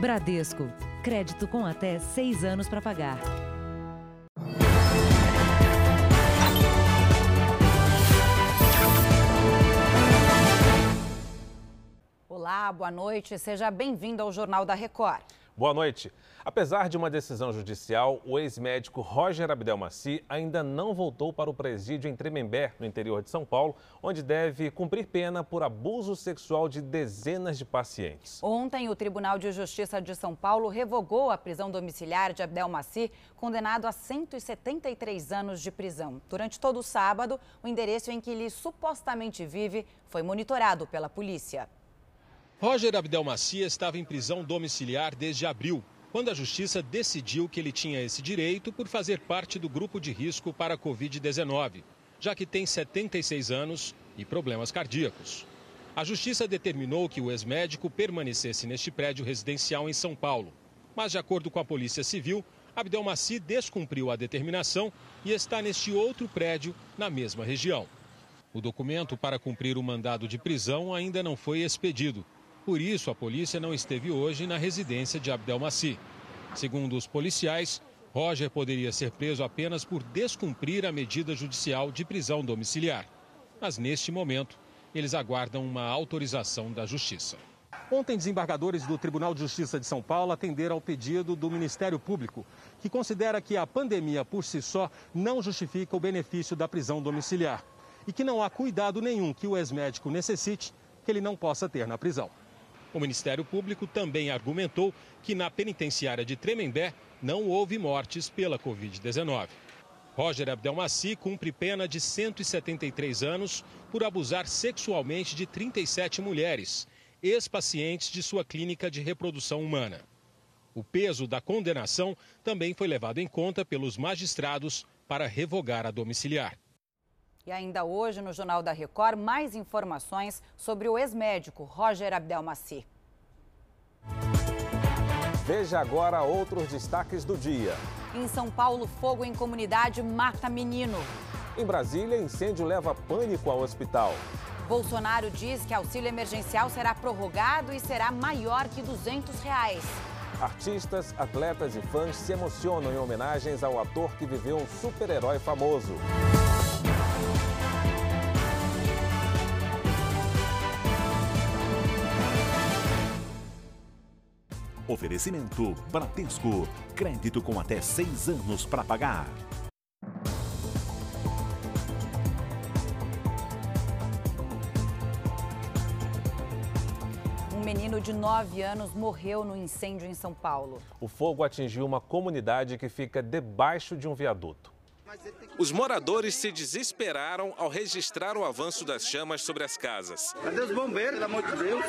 Bradesco. Crédito com até seis anos para pagar. Olá, boa noite. Seja bem-vindo ao Jornal da Record. Boa noite. Apesar de uma decisão judicial, o ex-médico Roger Abdelmaci ainda não voltou para o presídio em Tremembé, no interior de São Paulo, onde deve cumprir pena por abuso sexual de dezenas de pacientes. Ontem, o Tribunal de Justiça de São Paulo revogou a prisão domiciliar de Abdelmaci, condenado a 173 anos de prisão. Durante todo o sábado, o endereço em que ele supostamente vive foi monitorado pela polícia. Roger Abdelmaci estava em prisão domiciliar desde abril, quando a justiça decidiu que ele tinha esse direito por fazer parte do grupo de risco para a Covid-19, já que tem 76 anos e problemas cardíacos. A justiça determinou que o ex-médico permanecesse neste prédio residencial em São Paulo. Mas, de acordo com a Polícia Civil, Abdelmaci descumpriu a determinação e está neste outro prédio na mesma região. O documento para cumprir o mandado de prisão ainda não foi expedido por isso, a polícia não esteve hoje na residência de Abdelmaci. Segundo os policiais, Roger poderia ser preso apenas por descumprir a medida judicial de prisão domiciliar. Mas, neste momento, eles aguardam uma autorização da Justiça. Ontem, desembargadores do Tribunal de Justiça de São Paulo atenderam ao pedido do Ministério Público, que considera que a pandemia por si só não justifica o benefício da prisão domiciliar e que não há cuidado nenhum que o ex-médico necessite que ele não possa ter na prisão. O Ministério Público também argumentou que na penitenciária de Tremembé não houve mortes pela Covid-19. Roger Abdelmaci cumpre pena de 173 anos por abusar sexualmente de 37 mulheres, ex-pacientes de sua clínica de reprodução humana. O peso da condenação também foi levado em conta pelos magistrados para revogar a domiciliar. E ainda hoje, no Jornal da Record, mais informações sobre o ex-médico Roger Abdelmaci. Veja agora outros destaques do dia. Em São Paulo, fogo em comunidade mata menino. Em Brasília, incêndio leva pânico ao hospital. Bolsonaro diz que auxílio emergencial será prorrogado e será maior que 200 reais. Artistas, atletas e fãs se emocionam em homenagens ao ator que viveu um super-herói famoso. Oferecimento Bradesco. Crédito com até seis anos para pagar. Um menino de 9 anos morreu no incêndio em São Paulo. O fogo atingiu uma comunidade que fica debaixo de um viaduto. Os moradores se desesperaram ao registrar o avanço das chamas sobre as casas. Cadê os bombeiros, pelo amor de Deus?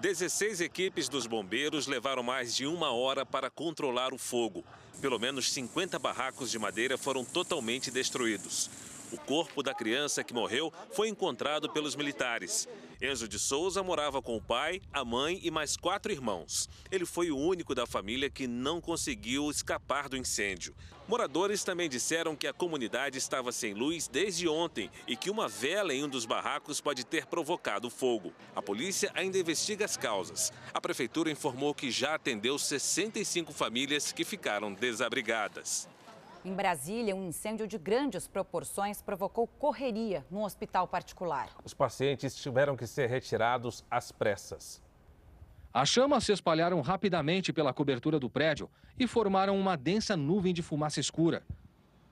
16 equipes dos bombeiros levaram mais de uma hora para controlar o fogo. Pelo menos 50 barracos de madeira foram totalmente destruídos. O corpo da criança que morreu foi encontrado pelos militares. Enzo de Souza morava com o pai, a mãe e mais quatro irmãos. Ele foi o único da família que não conseguiu escapar do incêndio. Moradores também disseram que a comunidade estava sem luz desde ontem e que uma vela em um dos barracos pode ter provocado fogo. A polícia ainda investiga as causas. A prefeitura informou que já atendeu 65 famílias que ficaram desabrigadas. Em Brasília, um incêndio de grandes proporções provocou correria num hospital particular. Os pacientes tiveram que ser retirados às pressas. As chamas se espalharam rapidamente pela cobertura do prédio e formaram uma densa nuvem de fumaça escura.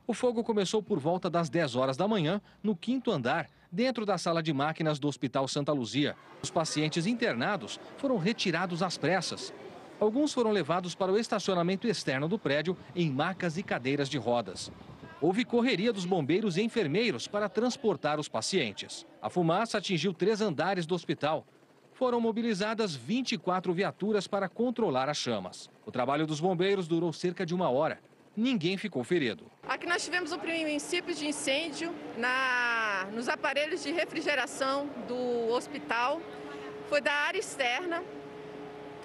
O fogo começou por volta das 10 horas da manhã, no quinto andar, dentro da sala de máquinas do Hospital Santa Luzia. Os pacientes internados foram retirados às pressas. Alguns foram levados para o estacionamento externo do prédio em macas e cadeiras de rodas. Houve correria dos bombeiros e enfermeiros para transportar os pacientes. A fumaça atingiu três andares do hospital. Foram mobilizadas 24 viaturas para controlar as chamas. O trabalho dos bombeiros durou cerca de uma hora. Ninguém ficou ferido. Aqui nós tivemos o princípio de incêndio na, nos aparelhos de refrigeração do hospital. Foi da área externa,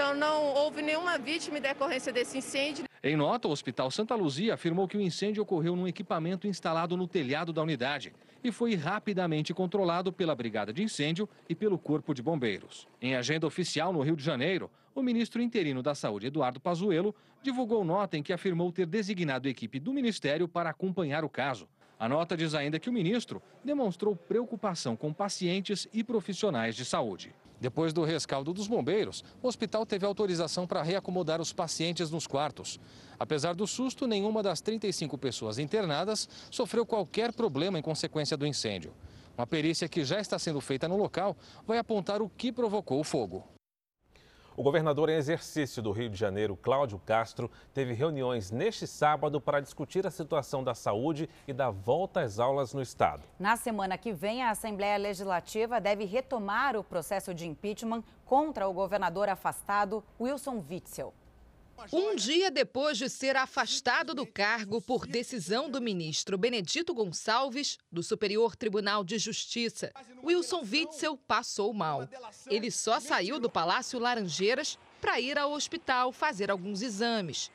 então não houve nenhuma vítima em decorrência desse incêndio. Em nota, o Hospital Santa Luzia afirmou que o incêndio ocorreu num equipamento instalado no telhado da unidade e foi rapidamente controlado pela Brigada de Incêndio e pelo Corpo de Bombeiros. Em agenda oficial no Rio de Janeiro, o ministro interino da Saúde, Eduardo Pazuello, divulgou nota em que afirmou ter designado equipe do ministério para acompanhar o caso. A nota diz ainda que o ministro demonstrou preocupação com pacientes e profissionais de saúde. Depois do rescaldo dos bombeiros, o hospital teve autorização para reacomodar os pacientes nos quartos. Apesar do susto, nenhuma das 35 pessoas internadas sofreu qualquer problema em consequência do incêndio. Uma perícia que já está sendo feita no local vai apontar o que provocou o fogo. O governador em exercício do Rio de Janeiro, Cláudio Castro, teve reuniões neste sábado para discutir a situação da saúde e da volta às aulas no estado. Na semana que vem, a Assembleia Legislativa deve retomar o processo de impeachment contra o governador afastado Wilson Witzel. Um dia depois de ser afastado do cargo por decisão do ministro Benedito Gonçalves, do Superior Tribunal de Justiça, Wilson Witzel passou mal. Ele só saiu do Palácio Laranjeiras para ir ao hospital fazer alguns exames.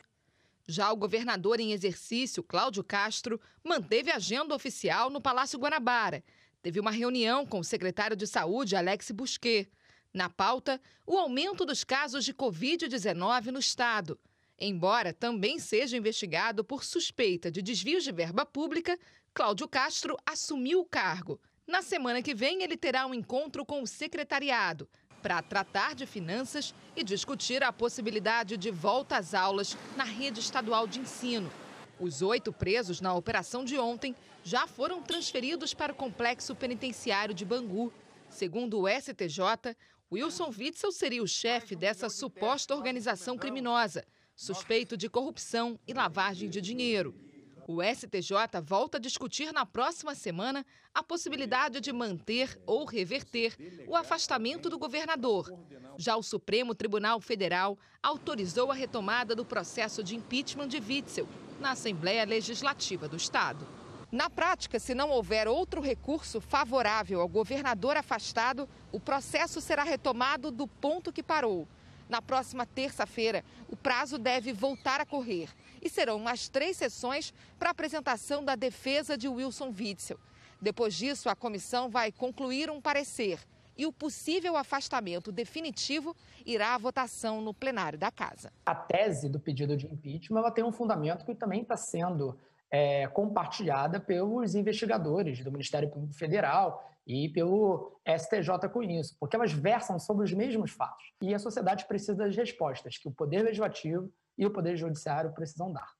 Já o governador em exercício, Cláudio Castro, manteve agenda oficial no Palácio Guanabara. Teve uma reunião com o secretário de Saúde, Alex Busquet. Na pauta, o aumento dos casos de Covid-19 no estado. Embora também seja investigado por suspeita de desvios de verba pública, Cláudio Castro assumiu o cargo. Na semana que vem, ele terá um encontro com o secretariado para tratar de finanças e discutir a possibilidade de volta às aulas na rede estadual de ensino. Os oito presos na operação de ontem já foram transferidos para o complexo penitenciário de Bangu. Segundo o STJ, Wilson Witzel seria o chefe dessa suposta organização criminosa, suspeito de corrupção e lavagem de dinheiro. O STJ volta a discutir na próxima semana a possibilidade de manter ou reverter o afastamento do governador. Já o Supremo Tribunal Federal autorizou a retomada do processo de impeachment de Witzel na Assembleia Legislativa do Estado. Na prática, se não houver outro recurso favorável ao governador afastado, o processo será retomado do ponto que parou. Na próxima terça-feira, o prazo deve voltar a correr e serão mais três sessões para apresentação da defesa de Wilson Witzel. Depois disso, a comissão vai concluir um parecer e o possível afastamento definitivo irá à votação no plenário da Casa. A tese do pedido de impeachment ela tem um fundamento que também está sendo é, compartilhada pelos investigadores do Ministério Público Federal e pelo STJ com isso, porque elas versam sobre os mesmos fatos. E a sociedade precisa das respostas que o Poder Legislativo e o Poder Judiciário precisam dar.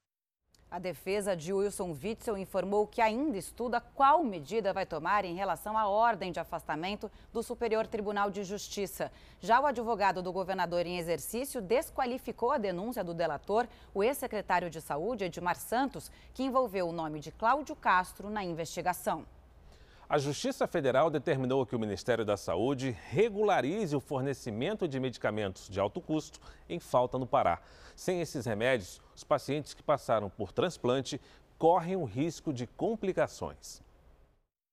A defesa de Wilson Witzel informou que ainda estuda qual medida vai tomar em relação à ordem de afastamento do Superior Tribunal de Justiça. Já o advogado do governador em exercício desqualificou a denúncia do delator, o ex-secretário de Saúde, Edmar Santos, que envolveu o nome de Cláudio Castro na investigação. A Justiça Federal determinou que o Ministério da Saúde regularize o fornecimento de medicamentos de alto custo em falta no Pará. Sem esses remédios, os pacientes que passaram por transplante correm o risco de complicações.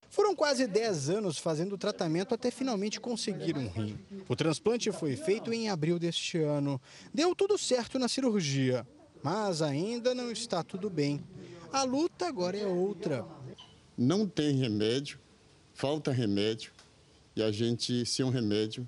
Foram quase 10 anos fazendo o tratamento até finalmente conseguir um rim. O transplante foi feito em abril deste ano. Deu tudo certo na cirurgia, mas ainda não está tudo bem. A luta agora é outra. Não tem remédio, falta remédio, e a gente, sem um remédio,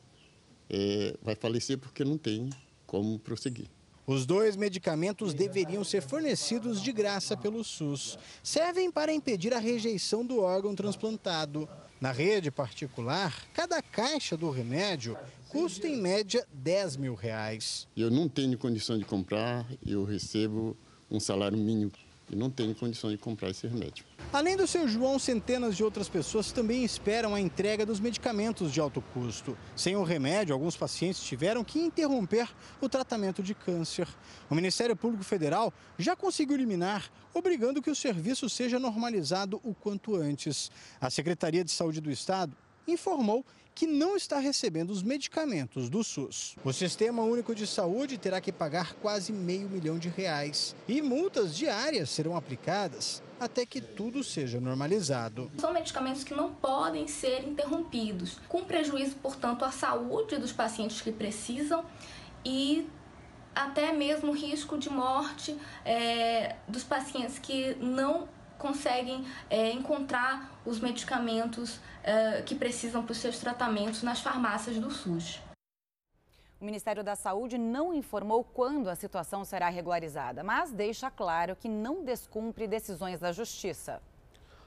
é, vai falecer porque não tem como prosseguir. Os dois medicamentos deveriam ser fornecidos de graça pelo SUS. Servem para impedir a rejeição do órgão transplantado. Na rede particular, cada caixa do remédio custa em média 10 mil reais. Eu não tenho condição de comprar, eu recebo um salário mínimo e não tenho condição de comprar esse remédio. Além do seu João, centenas de outras pessoas também esperam a entrega dos medicamentos de alto custo. Sem o remédio, alguns pacientes tiveram que interromper o tratamento de câncer. O Ministério Público Federal já conseguiu eliminar, obrigando que o serviço seja normalizado o quanto antes. A Secretaria de Saúde do Estado informou que não está recebendo os medicamentos do SUS. O Sistema Único de Saúde terá que pagar quase meio milhão de reais e multas diárias serão aplicadas até que tudo seja normalizado. São medicamentos que não podem ser interrompidos, com prejuízo, portanto, à saúde dos pacientes que precisam e até mesmo risco de morte é, dos pacientes que não conseguem é, encontrar os medicamentos é, que precisam para os seus tratamentos nas farmácias do SUS. O Ministério da Saúde não informou quando a situação será regularizada, mas deixa claro que não descumpre decisões da Justiça.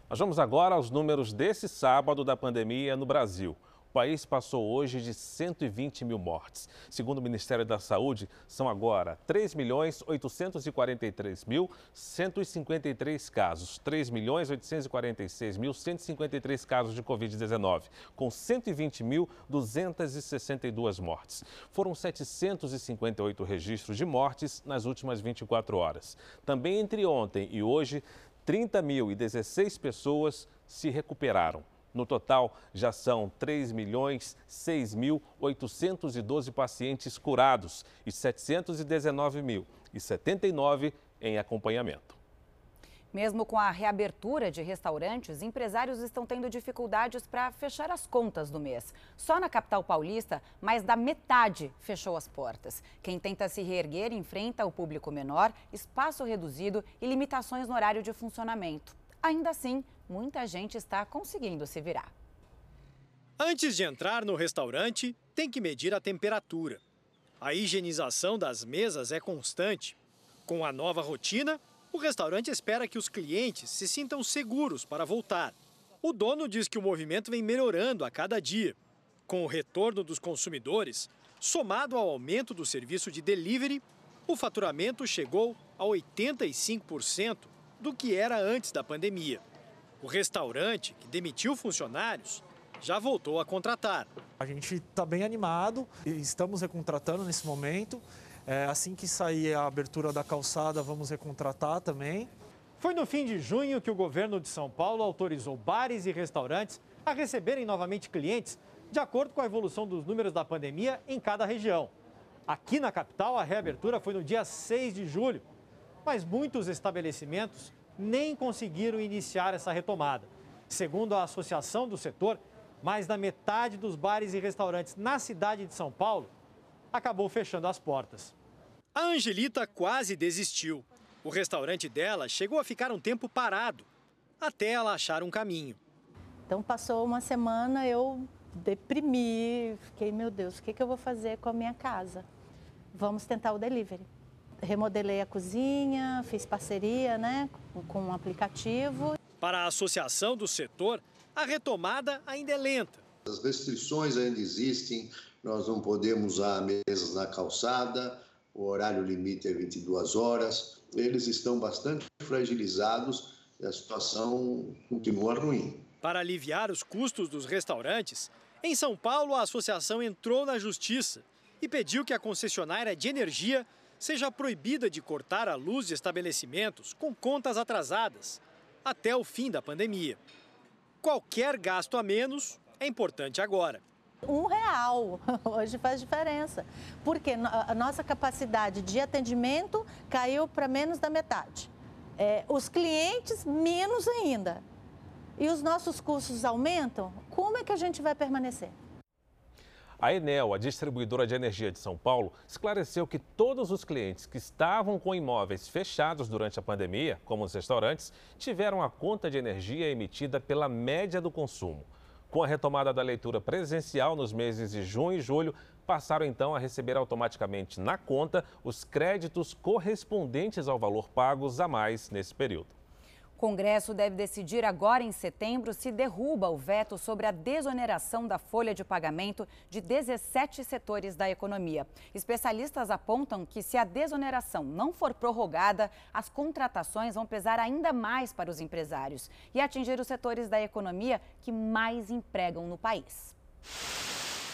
Nós vamos agora aos números desse sábado da pandemia no Brasil. País passou hoje de 120 mil mortes. Segundo o Ministério da Saúde, são agora 3.843.153 casos, 3.846.153 casos de Covid-19, com 120.262 mortes. Foram 758 registros de mortes nas últimas 24 horas. Também entre ontem e hoje, 30.016 pessoas se recuperaram. No total, já são 3 milhões 6.812 pacientes curados e 719.079 em acompanhamento. Mesmo com a reabertura de restaurantes, empresários estão tendo dificuldades para fechar as contas do mês. Só na capital paulista, mais da metade fechou as portas. Quem tenta se reerguer enfrenta o público menor, espaço reduzido e limitações no horário de funcionamento. Ainda assim, muita gente está conseguindo se virar. Antes de entrar no restaurante, tem que medir a temperatura. A higienização das mesas é constante. Com a nova rotina, o restaurante espera que os clientes se sintam seguros para voltar. O dono diz que o movimento vem melhorando a cada dia. Com o retorno dos consumidores, somado ao aumento do serviço de delivery, o faturamento chegou a 85% do que era antes da pandemia. O restaurante, que demitiu funcionários, já voltou a contratar. A gente está bem animado, estamos recontratando nesse momento. É, assim que sair a abertura da calçada, vamos recontratar também. Foi no fim de junho que o governo de São Paulo autorizou bares e restaurantes a receberem novamente clientes, de acordo com a evolução dos números da pandemia em cada região. Aqui na capital, a reabertura foi no dia 6 de julho, mas muitos estabelecimentos nem conseguiram iniciar essa retomada. Segundo a associação do setor, mais da metade dos bares e restaurantes na cidade de São Paulo acabou fechando as portas. A Angelita quase desistiu. O restaurante dela chegou a ficar um tempo parado, até ela achar um caminho. Então passou uma semana, eu deprimi, fiquei, meu Deus, o que, que eu vou fazer com a minha casa? Vamos tentar o delivery remodelei a cozinha, fiz parceria né, com um aplicativo. Para a associação do setor, a retomada ainda é lenta. As restrições ainda existem, nós não podemos usar mesas na calçada, o horário limite é 22 horas, eles estão bastante fragilizados e a situação continua ruim. Para aliviar os custos dos restaurantes, em São Paulo a associação entrou na justiça e pediu que a concessionária de energia seja proibida de cortar a luz de estabelecimentos com contas atrasadas até o fim da pandemia. Qualquer gasto a menos é importante agora. Um real hoje faz diferença, porque a nossa capacidade de atendimento caiu para menos da metade. É, os clientes, menos ainda. E os nossos custos aumentam, como é que a gente vai permanecer? A Enel, a distribuidora de energia de São Paulo, esclareceu que todos os clientes que estavam com imóveis fechados durante a pandemia, como os restaurantes, tiveram a conta de energia emitida pela média do consumo. Com a retomada da leitura presencial nos meses de junho e julho, passaram então a receber automaticamente na conta os créditos correspondentes ao valor pagos a mais nesse período. Congresso deve decidir agora em setembro se derruba o veto sobre a desoneração da folha de pagamento de 17 setores da economia. Especialistas apontam que, se a desoneração não for prorrogada, as contratações vão pesar ainda mais para os empresários e atingir os setores da economia que mais empregam no país.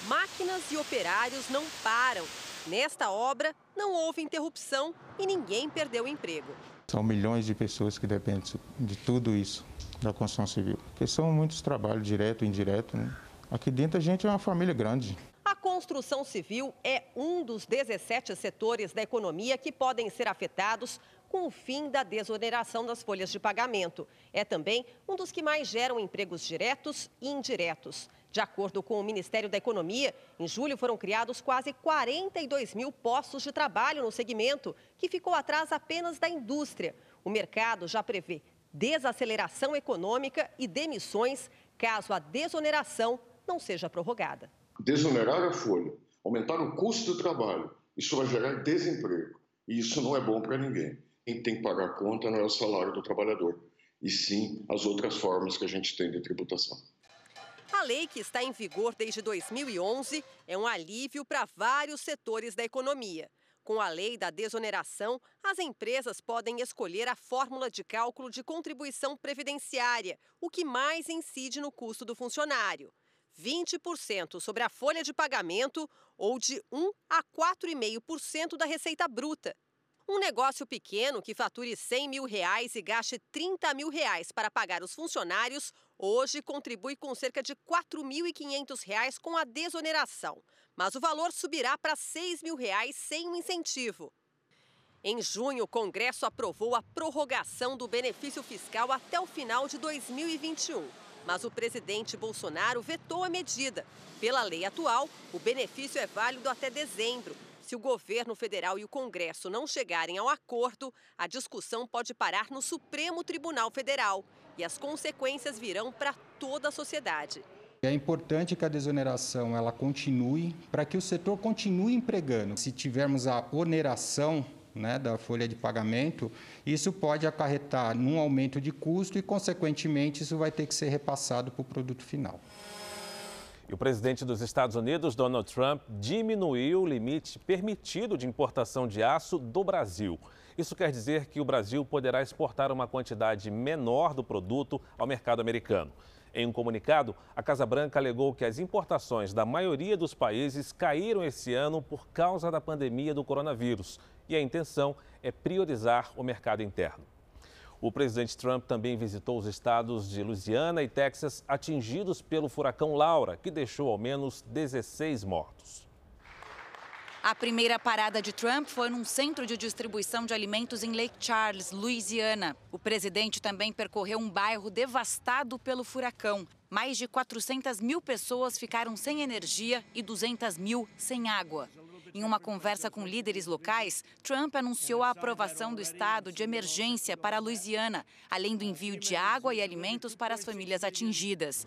Máquinas e operários não param. Nesta obra, não houve interrupção e ninguém perdeu emprego. São milhões de pessoas que dependem de tudo isso, da construção civil. Porque são muitos trabalhos, direto e indireto. Né? Aqui dentro a gente é uma família grande. A construção civil é um dos 17 setores da economia que podem ser afetados com o fim da desoneração das folhas de pagamento. É também um dos que mais geram empregos diretos e indiretos. De acordo com o Ministério da Economia, em julho foram criados quase 42 mil postos de trabalho no segmento, que ficou atrás apenas da indústria. O mercado já prevê desaceleração econômica e demissões caso a desoneração não seja prorrogada. Desonerar a folha aumentar o custo do trabalho. Isso vai gerar desemprego. E isso não é bom para ninguém. Quem tem que pagar a conta não é o salário do trabalhador, e sim as outras formas que a gente tem de tributação. A lei, que está em vigor desde 2011, é um alívio para vários setores da economia. Com a lei da desoneração, as empresas podem escolher a fórmula de cálculo de contribuição previdenciária, o que mais incide no custo do funcionário. 20% sobre a folha de pagamento ou de 1 a 4,5% da receita bruta. Um negócio pequeno que fature 100 mil reais e gaste 30 mil reais para pagar os funcionários, hoje contribui com cerca de 4.500 reais com a desoneração. Mas o valor subirá para 6 mil reais sem um incentivo. Em junho, o Congresso aprovou a prorrogação do benefício fiscal até o final de 2021. Mas o presidente Bolsonaro vetou a medida. Pela lei atual, o benefício é válido até dezembro. Se o governo federal e o Congresso não chegarem ao acordo, a discussão pode parar no Supremo Tribunal Federal e as consequências virão para toda a sociedade. É importante que a desoneração ela continue para que o setor continue empregando. Se tivermos a oneração né, da folha de pagamento, isso pode acarretar num aumento de custo e, consequentemente, isso vai ter que ser repassado para o produto final. E o presidente dos Estados Unidos, Donald Trump, diminuiu o limite permitido de importação de aço do Brasil. Isso quer dizer que o Brasil poderá exportar uma quantidade menor do produto ao mercado americano. Em um comunicado, a Casa Branca alegou que as importações da maioria dos países caíram esse ano por causa da pandemia do coronavírus e a intenção é priorizar o mercado interno. O presidente Trump também visitou os estados de Louisiana e Texas atingidos pelo furacão Laura, que deixou ao menos 16 mortos. A primeira parada de Trump foi num centro de distribuição de alimentos em Lake Charles, Louisiana. O presidente também percorreu um bairro devastado pelo furacão. Mais de 400 mil pessoas ficaram sem energia e 200 mil sem água. Em uma conversa com líderes locais, Trump anunciou a aprovação do estado de emergência para a Louisiana, além do envio de água e alimentos para as famílias atingidas.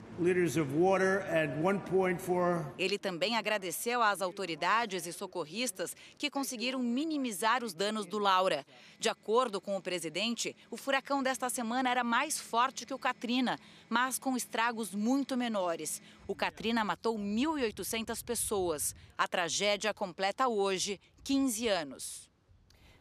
Ele também agradeceu às autoridades e socorristas que conseguiram minimizar os danos do Laura. De acordo com o presidente, o furacão desta semana era mais forte que o Katrina, mas com estragos muito menores. O Katrina matou 1.800 pessoas. A tragédia completa hoje 15 anos.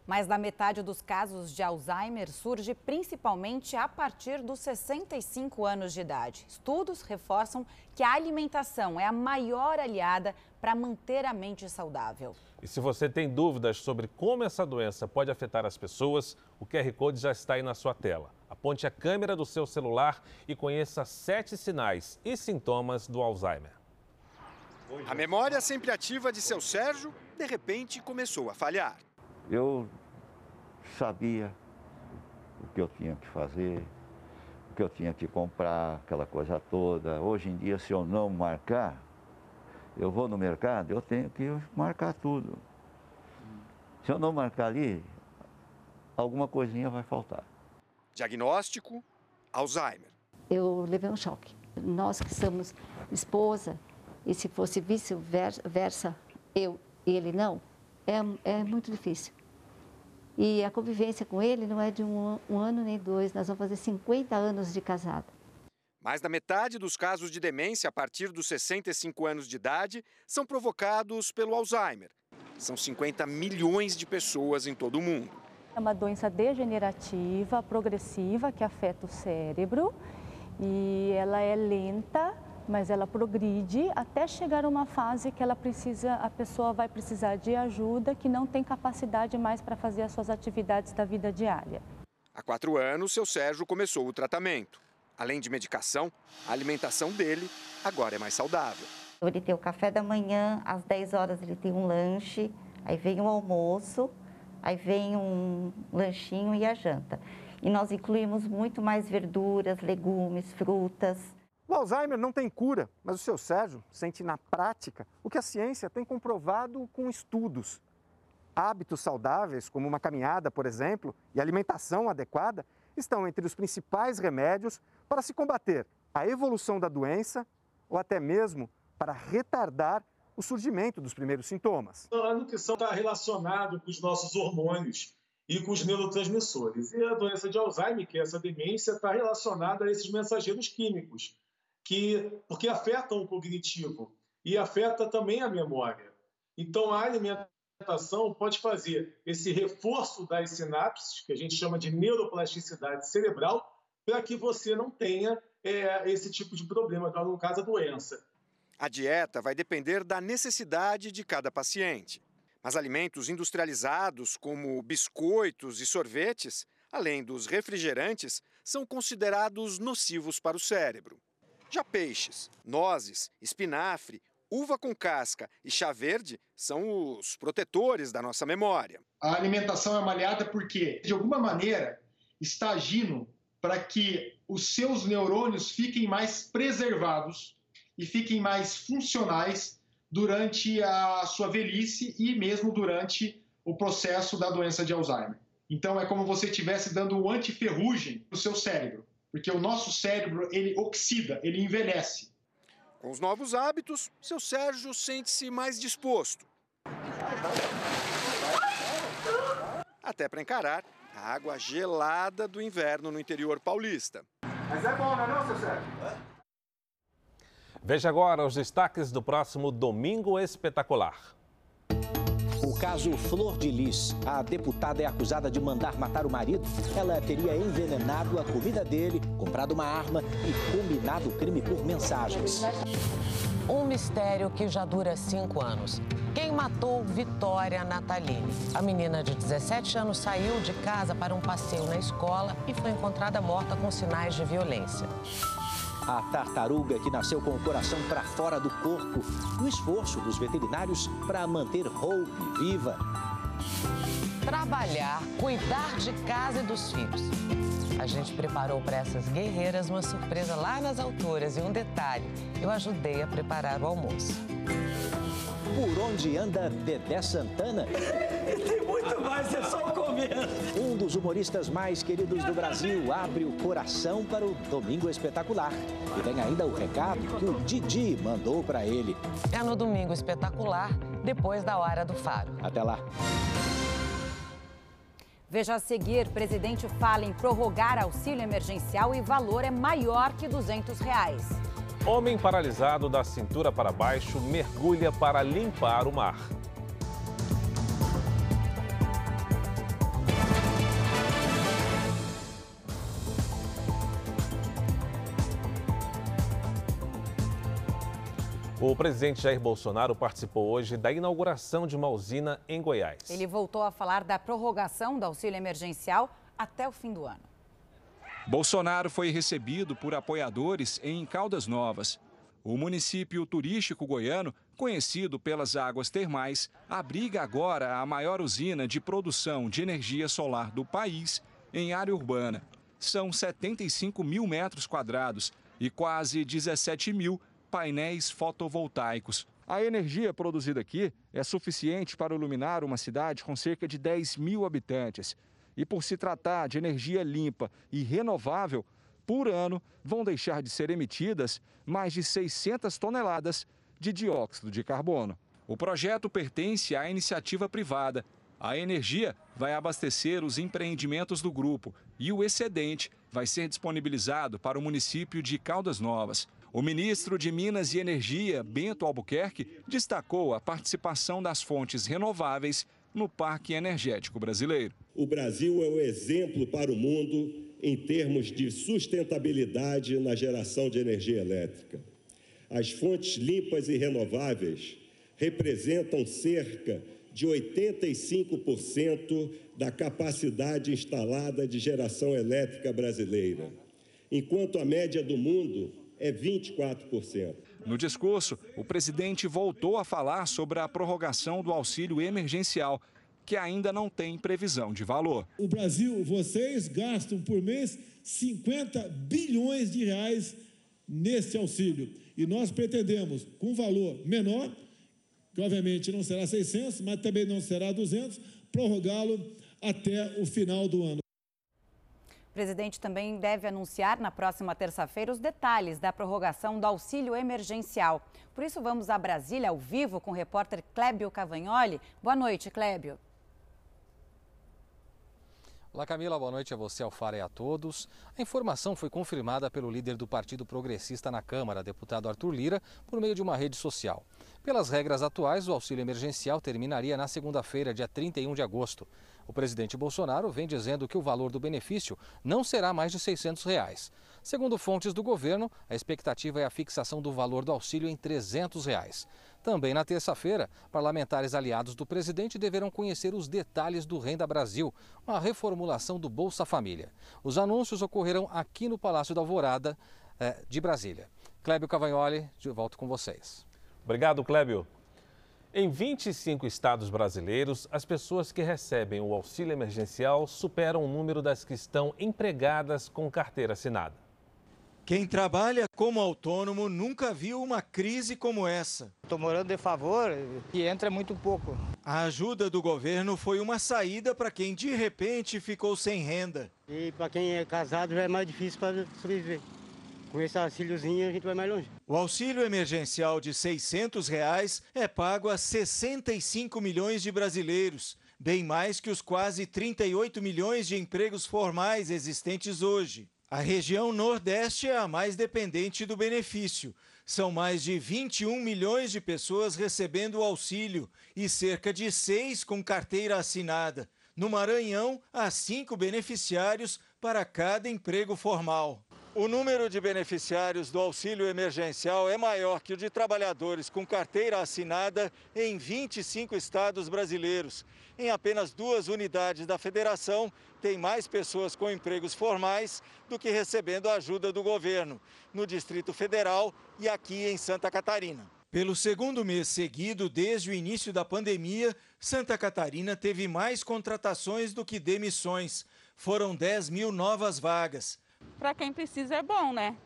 Mais da metade dos casos de Alzheimer surge principalmente a partir dos 65 anos de idade. Estudos reforçam que a alimentação é a maior aliada para manter a mente saudável. E se você tem dúvidas sobre como essa doença pode afetar as pessoas, o QR Code já está aí na sua tela. Aponte a câmera do seu celular e conheça sete sinais e sintomas do Alzheimer. A memória sempre ativa de seu Sérgio, de repente, começou a falhar. Eu sabia o que eu tinha que fazer, o que eu tinha que comprar, aquela coisa toda. Hoje em dia, se eu não marcar, eu vou no mercado, eu tenho que marcar tudo. Se eu não marcar ali, alguma coisinha vai faltar. Diagnóstico: Alzheimer. Eu levei um choque. Nós que somos esposa, e se fosse vice-versa, eu e ele não, é, é muito difícil. E a convivência com ele não é de um, um ano nem dois, nós vamos fazer 50 anos de casado. Mais da metade dos casos de demência a partir dos 65 anos de idade são provocados pelo Alzheimer. São 50 milhões de pessoas em todo o mundo. É uma doença degenerativa, progressiva, que afeta o cérebro e ela é lenta, mas ela progride até chegar a uma fase que ela precisa, a pessoa vai precisar de ajuda, que não tem capacidade mais para fazer as suas atividades da vida diária. Há quatro anos, seu Sérgio começou o tratamento. Além de medicação, a alimentação dele agora é mais saudável. Ele tem o café da manhã, às 10 horas ele tem um lanche, aí vem o almoço, aí vem um lanchinho e a janta. E nós incluímos muito mais verduras, legumes, frutas. O Alzheimer não tem cura, mas o seu Sérgio sente na prática o que a ciência tem comprovado com estudos. Hábitos saudáveis, como uma caminhada, por exemplo, e alimentação adequada, estão entre os principais remédios para se combater a evolução da doença ou até mesmo para retardar o surgimento dos primeiros sintomas. A nutrição está relacionada com os nossos hormônios e com os neurotransmissores. E a doença de Alzheimer, que é essa demência, está relacionada a esses mensageiros químicos, que porque afetam o cognitivo e afeta também a memória. Então, a alimentação pode fazer esse reforço das sinapses, que a gente chama de neuroplasticidade cerebral, para que você não tenha é, esse tipo de problema, no caso, a doença. A dieta vai depender da necessidade de cada paciente. Mas alimentos industrializados, como biscoitos e sorvetes, além dos refrigerantes, são considerados nocivos para o cérebro. Já peixes, nozes, espinafre, uva com casca e chá verde são os protetores da nossa memória. A alimentação é malhada porque, de alguma maneira, está agindo para que os seus neurônios fiquem mais preservados e fiquem mais funcionais durante a sua velhice e mesmo durante o processo da doença de Alzheimer. Então é como você estivesse dando um antiferrugem para o seu cérebro, porque o nosso cérebro ele oxida, ele envelhece. Com os novos hábitos, seu Sérgio sente-se mais disposto. Até para encarar a água gelada do inverno no interior paulista. Mas é bom, não é não, seu Sérgio? Veja agora os destaques do próximo Domingo Espetacular. O caso Flor de Lis. A deputada é acusada de mandar matar o marido. Ela teria envenenado a comida dele, comprado uma arma e combinado o crime por mensagens. Um mistério que já dura cinco anos. Quem matou Vitória Natalini? A menina de 17 anos saiu de casa para um passeio na escola e foi encontrada morta com sinais de violência. A tartaruga que nasceu com o coração para fora do corpo. O esforço dos veterinários para manter Hope viva. Trabalhar, cuidar de casa e dos filhos. A gente preparou para essas guerreiras uma surpresa lá nas alturas. E um detalhe: eu ajudei a preparar o almoço. Por onde anda Dedé Santana? Muito mais, é só comer. Um dos humoristas mais queridos do Brasil abre o coração para o Domingo Espetacular. E tem ainda o recado que o Didi mandou para ele. É no Domingo Espetacular, depois da Hora do Faro. Até lá. Veja a seguir, presidente fala em prorrogar auxílio emergencial e valor é maior que 200 reais. Homem paralisado da cintura para baixo mergulha para limpar o mar. O presidente Jair Bolsonaro participou hoje da inauguração de uma usina em Goiás. Ele voltou a falar da prorrogação do auxílio emergencial até o fim do ano. Bolsonaro foi recebido por apoiadores em Caldas Novas. O município turístico goiano, conhecido pelas águas termais, abriga agora a maior usina de produção de energia solar do país em área urbana. São 75 mil metros quadrados e quase 17 mil painéis fotovoltaicos. A energia produzida aqui é suficiente para iluminar uma cidade com cerca de 10 mil habitantes. E por se tratar de energia limpa e renovável, por ano vão deixar de ser emitidas mais de 600 toneladas de dióxido de carbono. O projeto pertence à iniciativa privada. A energia vai abastecer os empreendimentos do grupo e o excedente vai ser disponibilizado para o município de Caldas Novas. O ministro de Minas e Energia, Bento Albuquerque, destacou a participação das fontes renováveis no Parque Energético Brasileiro. O Brasil é o exemplo para o mundo em termos de sustentabilidade na geração de energia elétrica. As fontes limpas e renováveis representam cerca de 85% da capacidade instalada de geração elétrica brasileira, enquanto a média do mundo é 24%. No discurso, o presidente voltou a falar sobre a prorrogação do auxílio emergencial, que ainda não tem previsão de valor. O Brasil, vocês gastam por mês 50 bilhões de reais nesse auxílio. E nós pretendemos, com valor menor, que obviamente não será 600, mas também não será 200, prorrogá-lo até o final do ano. Presidente também deve anunciar na próxima terça-feira os detalhes da prorrogação do auxílio emergencial. Por isso, vamos a Brasília ao vivo com o repórter Clébio Cavagnoli. Boa noite, Clébio. Olá, Camila. Boa noite a você, Alfara, e a todos. A informação foi confirmada pelo líder do Partido Progressista na Câmara, deputado Arthur Lira, por meio de uma rede social. Pelas regras atuais, o auxílio emergencial terminaria na segunda-feira, dia 31 de agosto. O presidente Bolsonaro vem dizendo que o valor do benefício não será mais de 600 reais. Segundo fontes do governo, a expectativa é a fixação do valor do auxílio em 300 reais. Também na terça-feira, parlamentares aliados do presidente deverão conhecer os detalhes do Renda Brasil, uma reformulação do Bolsa Família. Os anúncios ocorrerão aqui no Palácio da Alvorada eh, de Brasília. Clébio Cavagnoli, de volta com vocês. Obrigado, Clébio. Em 25 estados brasileiros, as pessoas que recebem o auxílio emergencial superam o número das que estão empregadas com carteira assinada. Quem trabalha como autônomo nunca viu uma crise como essa. Estou morando de favor e entra muito pouco. A ajuda do governo foi uma saída para quem de repente ficou sem renda. E para quem é casado já é mais difícil para sobreviver com esse auxíliozinho a gente vai mais longe. O auxílio emergencial de 600 reais é pago a 65 milhões de brasileiros, bem mais que os quase 38 milhões de empregos formais existentes hoje. A região Nordeste é a mais dependente do benefício. São mais de 21 milhões de pessoas recebendo o auxílio e cerca de 6 com carteira assinada. No Maranhão, há cinco beneficiários para cada emprego formal. O número de beneficiários do auxílio emergencial é maior que o de trabalhadores com carteira assinada em 25 estados brasileiros. Em apenas duas unidades da federação, tem mais pessoas com empregos formais do que recebendo a ajuda do governo, no Distrito Federal e aqui em Santa Catarina. Pelo segundo mês seguido, desde o início da pandemia, Santa Catarina teve mais contratações do que demissões. Foram 10 mil novas vagas para quem precisa é bom, né?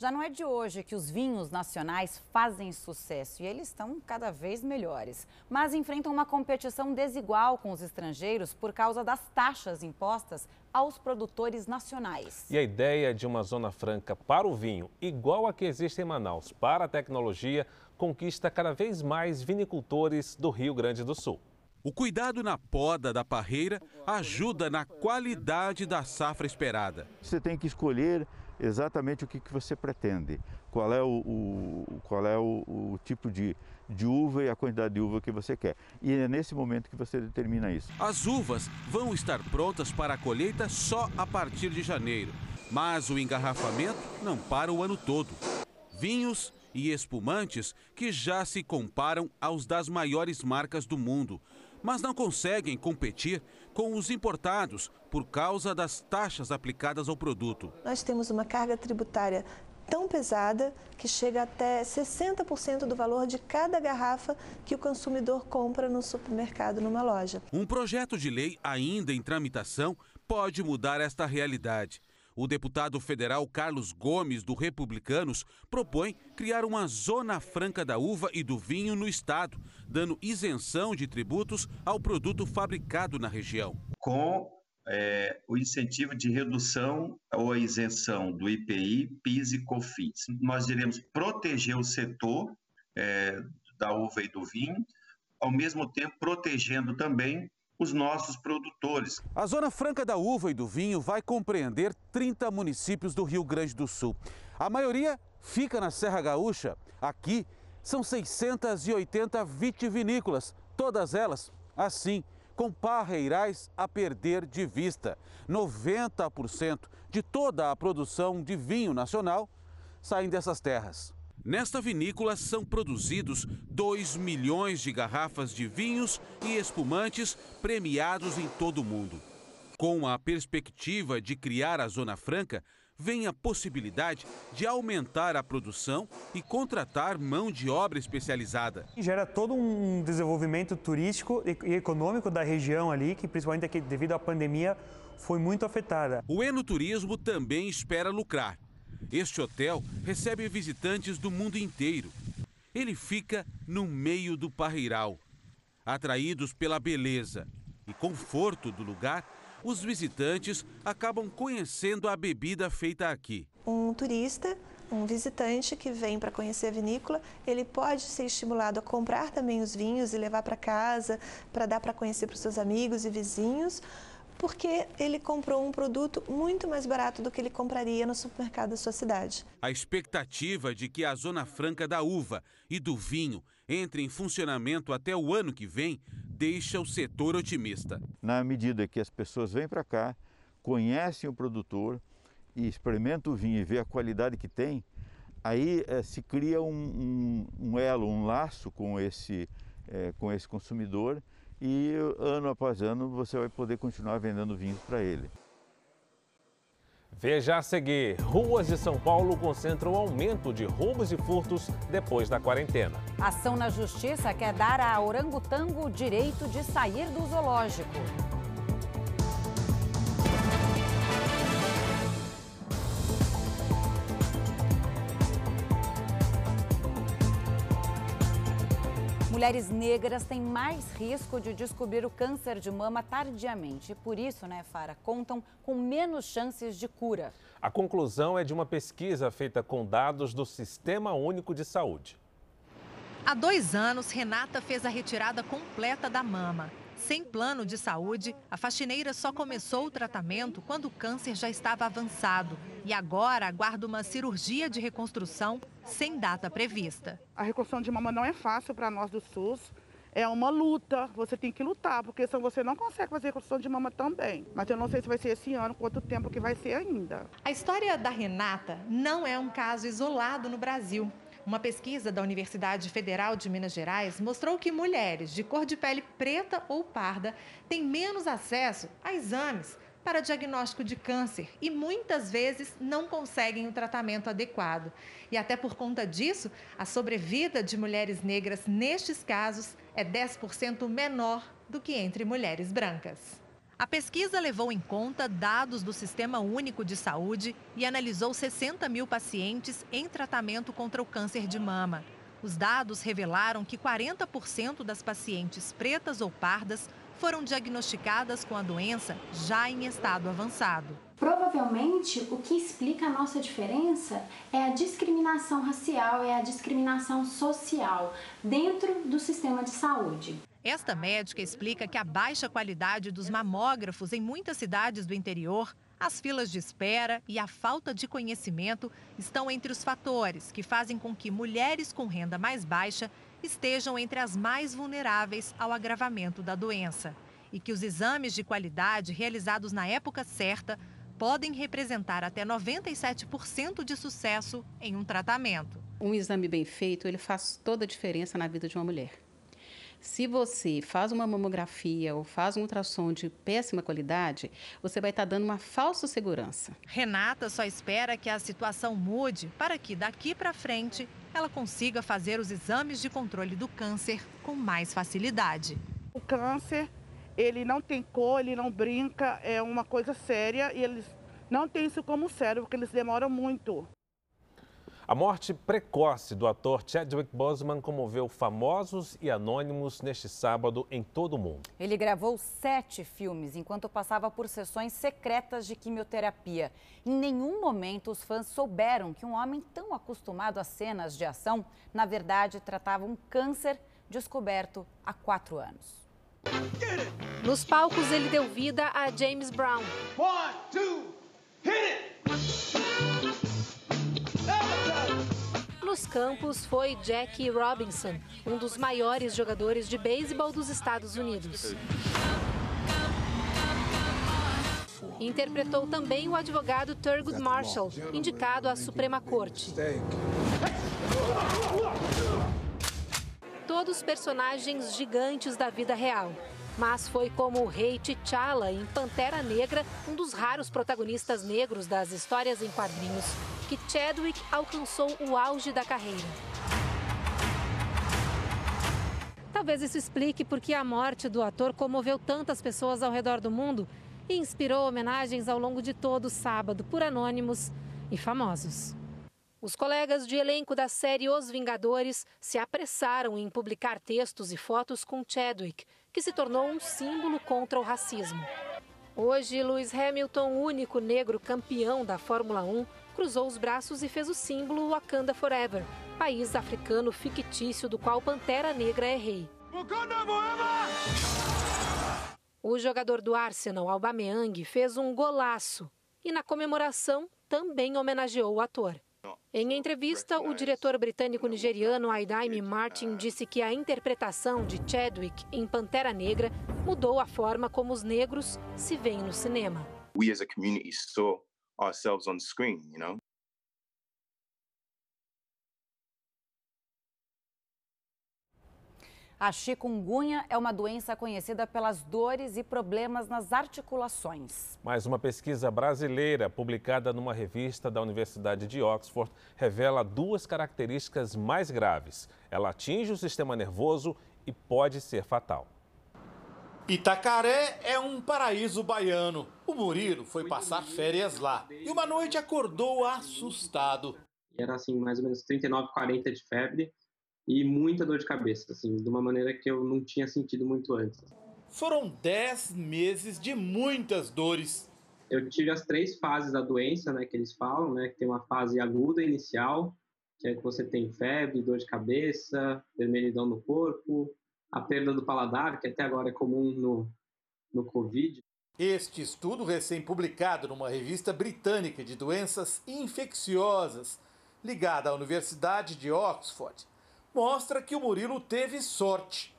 Já não é de hoje que os vinhos nacionais fazem sucesso e eles estão cada vez melhores, mas enfrentam uma competição desigual com os estrangeiros por causa das taxas impostas aos produtores nacionais. E a ideia de uma zona franca para o vinho, igual a que existe em Manaus para a tecnologia, conquista cada vez mais vinicultores do Rio Grande do Sul. O cuidado na poda da parreira ajuda na qualidade da safra esperada. Você tem que escolher exatamente o que, que você pretende, qual é o, o qual é o, o tipo de, de uva e a quantidade de uva que você quer. E é nesse momento que você determina isso. As uvas vão estar prontas para a colheita só a partir de janeiro, mas o engarrafamento não para o ano todo. Vinhos e espumantes que já se comparam aos das maiores marcas do mundo mas não conseguem competir com os importados por causa das taxas aplicadas ao produto. Nós temos uma carga tributária tão pesada que chega até 60% do valor de cada garrafa que o consumidor compra no supermercado, numa loja. Um projeto de lei ainda em tramitação pode mudar esta realidade. O deputado federal Carlos Gomes, do Republicanos, propõe criar uma zona franca da uva e do vinho no estado, dando isenção de tributos ao produto fabricado na região. Com é, o incentivo de redução ou isenção do IPI, PIS e COFINS. Nós iremos proteger o setor é, da uva e do vinho, ao mesmo tempo protegendo também os nossos produtores. A Zona Franca da Uva e do Vinho vai compreender 30 municípios do Rio Grande do Sul. A maioria fica na Serra Gaúcha. Aqui são 680 vitivinícolas, todas elas assim, com parreirais a perder de vista. 90% de toda a produção de vinho nacional saem dessas terras. Nesta vinícola são produzidos 2 milhões de garrafas de vinhos e espumantes premiados em todo o mundo. Com a perspectiva de criar a Zona Franca, vem a possibilidade de aumentar a produção e contratar mão de obra especializada. Gera todo um desenvolvimento turístico e econômico da região ali, que principalmente devido à pandemia foi muito afetada. O enoturismo também espera lucrar este hotel recebe visitantes do mundo inteiro. Ele fica no meio do parreiral. Atraídos pela beleza e conforto do lugar, os visitantes acabam conhecendo a bebida feita aqui. Um turista um visitante que vem para conhecer a vinícola, ele pode ser estimulado a comprar também os vinhos e levar para casa, para dar para conhecer para os seus amigos e vizinhos, porque ele comprou um produto muito mais barato do que ele compraria no supermercado da sua cidade. A expectativa de que a Zona Franca da Uva e do Vinho entre em funcionamento até o ano que vem deixa o setor otimista. Na medida que as pessoas vêm para cá, conhecem o produtor e experimentam o vinho e vê a qualidade que tem, aí é, se cria um, um, um, elo, um laço com esse, é, com esse consumidor e ano após ano você vai poder continuar vendendo vinhos para ele. Veja a seguir: ruas de São Paulo concentram aumento de roubos e furtos depois da quarentena. Ação na Justiça quer dar a orangotango o direito de sair do zoológico. Mulheres negras têm mais risco de descobrir o câncer de mama tardiamente. E por isso, né, Fara, contam com menos chances de cura. A conclusão é de uma pesquisa feita com dados do Sistema Único de Saúde. Há dois anos, Renata fez a retirada completa da mama. Sem plano de saúde, a faxineira só começou o tratamento quando o câncer já estava avançado e agora aguarda uma cirurgia de reconstrução sem data prevista. A reconstrução de mama não é fácil para nós do SUS. É uma luta, você tem que lutar, porque senão você não consegue fazer reconstrução de mama também. Mas eu não sei se vai ser esse ano, quanto tempo que vai ser ainda. A história da Renata não é um caso isolado no Brasil. Uma pesquisa da Universidade Federal de Minas Gerais mostrou que mulheres de cor de pele preta ou parda têm menos acesso a exames para diagnóstico de câncer e muitas vezes não conseguem o tratamento adequado. E até por conta disso, a sobrevida de mulheres negras nestes casos é 10% menor do que entre mulheres brancas. A pesquisa levou em conta dados do Sistema Único de Saúde e analisou 60 mil pacientes em tratamento contra o câncer de mama. Os dados revelaram que 40% das pacientes pretas ou pardas foram diagnosticadas com a doença já em estado avançado. Provavelmente o que explica a nossa diferença é a discriminação racial, é a discriminação social dentro do sistema de saúde. Esta médica explica que a baixa qualidade dos mamógrafos em muitas cidades do interior, as filas de espera e a falta de conhecimento estão entre os fatores que fazem com que mulheres com renda mais baixa estejam entre as mais vulneráveis ao agravamento da doença. E que os exames de qualidade realizados na época certa podem representar até 97% de sucesso em um tratamento. Um exame bem feito, ele faz toda a diferença na vida de uma mulher. Se você faz uma mamografia ou faz um ultrassom de péssima qualidade, você vai estar dando uma falsa segurança. Renata só espera que a situação mude para que daqui para frente ela consiga fazer os exames de controle do câncer com mais facilidade. O câncer, ele não tem cor, ele não brinca, é uma coisa séria e eles não têm isso como sério, porque eles demoram muito. A morte precoce do ator Chadwick Boseman comoveu famosos e anônimos neste sábado em todo o mundo. Ele gravou sete filmes enquanto passava por sessões secretas de quimioterapia. Em nenhum momento os fãs souberam que um homem tão acostumado a cenas de ação, na verdade, tratava um câncer descoberto há quatro anos. Nos palcos, ele deu vida a James Brown. One, two, hit it! Nos campos foi Jackie Robinson, um dos maiores jogadores de beisebol dos Estados Unidos. Interpretou também o advogado Thurgood Marshall, indicado à Suprema Corte. Todos personagens gigantes da vida real. Mas foi como o rei T'Challa em Pantera Negra, um dos raros protagonistas negros das histórias em quadrinhos, que Chadwick alcançou o auge da carreira. Talvez isso explique por que a morte do ator comoveu tantas pessoas ao redor do mundo e inspirou homenagens ao longo de todo o sábado por anônimos e famosos. Os colegas de elenco da série Os Vingadores se apressaram em publicar textos e fotos com Chadwick, que se tornou um símbolo contra o racismo. Hoje, Lewis Hamilton, único negro campeão da Fórmula 1, cruzou os braços e fez o símbolo Wakanda Forever, país africano fictício do qual Pantera Negra é rei. O jogador do Arsenal, Aubameyang, fez um golaço e na comemoração também homenageou o ator. Em entrevista, o diretor britânico-nigeriano Aidaime Martin disse que a interpretação de Chadwick em Pantera Negra mudou a forma como os negros se veem no cinema. We as a community saw ourselves on screen, you know? A chikungunya é uma doença conhecida pelas dores e problemas nas articulações. Mais uma pesquisa brasileira publicada numa revista da Universidade de Oxford revela duas características mais graves. Ela atinge o sistema nervoso e pode ser fatal. Itacaré é um paraíso baiano. O Murilo foi passar férias lá e uma noite acordou assustado. Era assim, mais ou menos 39, 40 de febre e muita dor de cabeça, assim, de uma maneira que eu não tinha sentido muito antes. Foram 10 meses de muitas dores. Eu tive as três fases da doença, né, que eles falam, né, que tem uma fase aguda inicial, que é que você tem febre, dor de cabeça, vermelhidão no corpo, a perda do paladar, que até agora é comum no, no Covid. Este estudo recém-publicado numa revista britânica de doenças infecciosas, ligada à Universidade de Oxford, mostra que o Murilo teve sorte.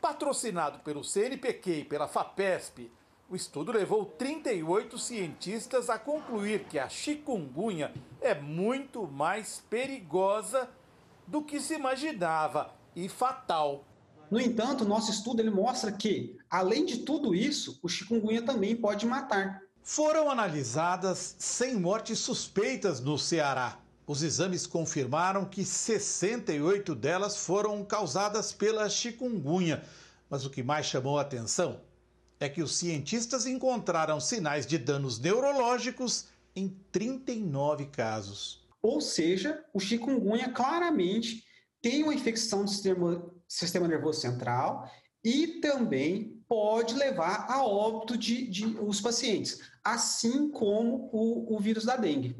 Patrocinado pelo CNPq e pela FAPESP, o estudo levou 38 cientistas a concluir que a chikungunya é muito mais perigosa do que se imaginava e fatal. No entanto, nosso estudo ele mostra que, além de tudo isso, o chikungunya também pode matar. Foram analisadas 100 mortes suspeitas no Ceará. Os exames confirmaram que 68 delas foram causadas pela chikungunya. Mas o que mais chamou a atenção é que os cientistas encontraram sinais de danos neurológicos em 39 casos. Ou seja, o chikungunya claramente tem uma infecção do sistema, sistema nervoso central e também pode levar a óbito de, de os pacientes, assim como o, o vírus da dengue.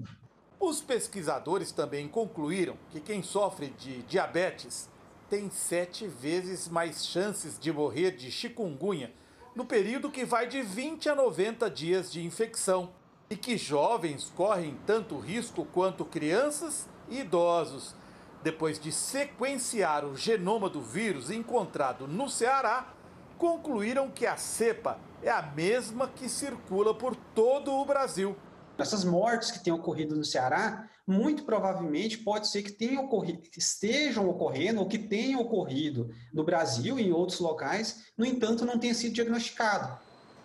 Os pesquisadores também concluíram que quem sofre de diabetes tem sete vezes mais chances de morrer de chikungunya no período que vai de 20 a 90 dias de infecção e que jovens correm tanto risco quanto crianças e idosos. Depois de sequenciar o genoma do vírus encontrado no Ceará, concluíram que a cepa é a mesma que circula por todo o Brasil. Essas mortes que têm ocorrido no Ceará, muito provavelmente pode ser que tenham ocorrido, estejam ocorrendo ou que tenham ocorrido no Brasil e em outros locais, no entanto, não tenha sido diagnosticado.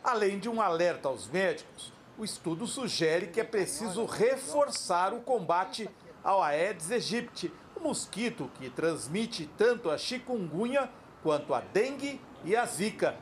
Além de um alerta aos médicos, o estudo sugere que é preciso reforçar o combate ao Aedes aegypti, o mosquito que transmite tanto a chikungunya quanto a dengue e a zika.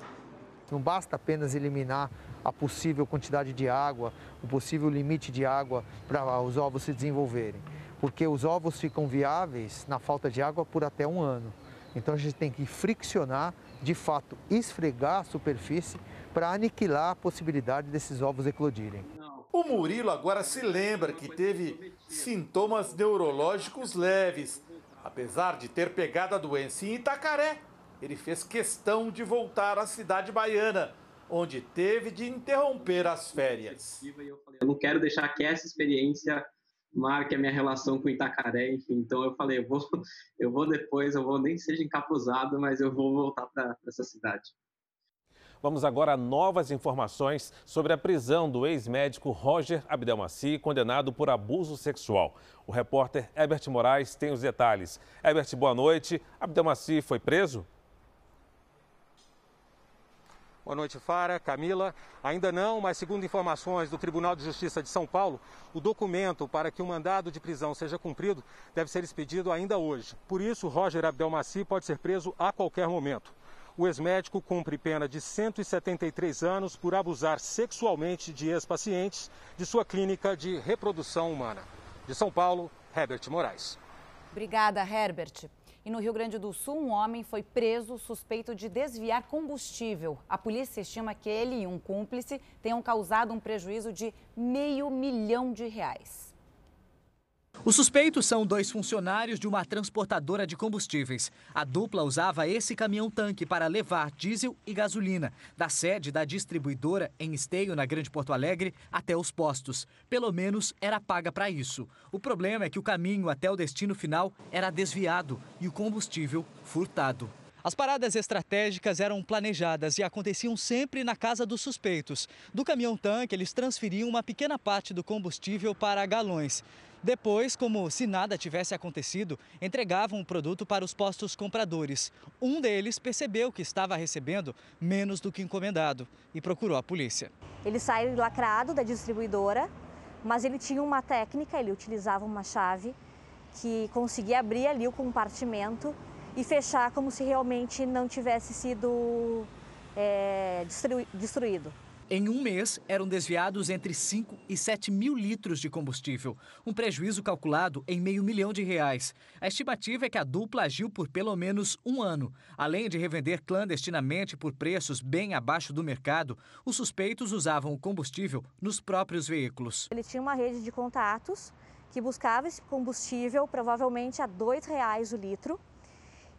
Não basta apenas eliminar a possível quantidade de água, o possível limite de água para os ovos se desenvolverem. Porque os ovos ficam viáveis na falta de água por até um ano. Então a gente tem que friccionar, de fato, esfregar a superfície para aniquilar a possibilidade desses ovos eclodirem. O Murilo agora se lembra que teve sintomas neurológicos leves. Apesar de ter pegado a doença em Itacaré, ele fez questão de voltar à cidade baiana onde teve de interromper as férias. Eu não quero deixar que essa experiência marque a minha relação com Itacaré, enfim. Então eu falei, eu vou, eu vou depois, eu vou nem seja encapuzado, mas eu vou voltar para essa cidade. Vamos agora a novas informações sobre a prisão do ex-médico Roger Abdelmaci, condenado por abuso sexual. O repórter Herbert Moraes tem os detalhes. Herbert, boa noite. Abdelmaci foi preso? Boa noite, Fara, Camila. Ainda não, mas segundo informações do Tribunal de Justiça de São Paulo, o documento para que o mandado de prisão seja cumprido deve ser expedido ainda hoje. Por isso, Roger Abdelmaci pode ser preso a qualquer momento. O ex-médico cumpre pena de 173 anos por abusar sexualmente de ex-pacientes de sua clínica de reprodução humana. De São Paulo, Herbert Moraes. Obrigada, Herbert. E no Rio Grande do Sul, um homem foi preso suspeito de desviar combustível. A polícia estima que ele e um cúmplice tenham causado um prejuízo de meio milhão de reais. Os suspeitos são dois funcionários de uma transportadora de combustíveis. A dupla usava esse caminhão-tanque para levar diesel e gasolina da sede da distribuidora em Esteio, na Grande Porto Alegre, até os postos. Pelo menos era paga para isso. O problema é que o caminho até o destino final era desviado e o combustível furtado. As paradas estratégicas eram planejadas e aconteciam sempre na casa dos suspeitos. Do caminhão-tanque, eles transferiam uma pequena parte do combustível para galões. Depois, como se nada tivesse acontecido, entregavam o produto para os postos compradores. Um deles percebeu que estava recebendo menos do que encomendado e procurou a polícia. Ele saiu lacrado da distribuidora, mas ele tinha uma técnica, ele utilizava uma chave que conseguia abrir ali o compartimento e fechar como se realmente não tivesse sido é, destruído. Em um mês, eram desviados entre 5 e 7 mil litros de combustível, um prejuízo calculado em meio milhão de reais. A estimativa é que a dupla agiu por pelo menos um ano. Além de revender clandestinamente por preços bem abaixo do mercado, os suspeitos usavam o combustível nos próprios veículos. Ele tinha uma rede de contatos que buscava esse combustível provavelmente a R$ 2,00 o litro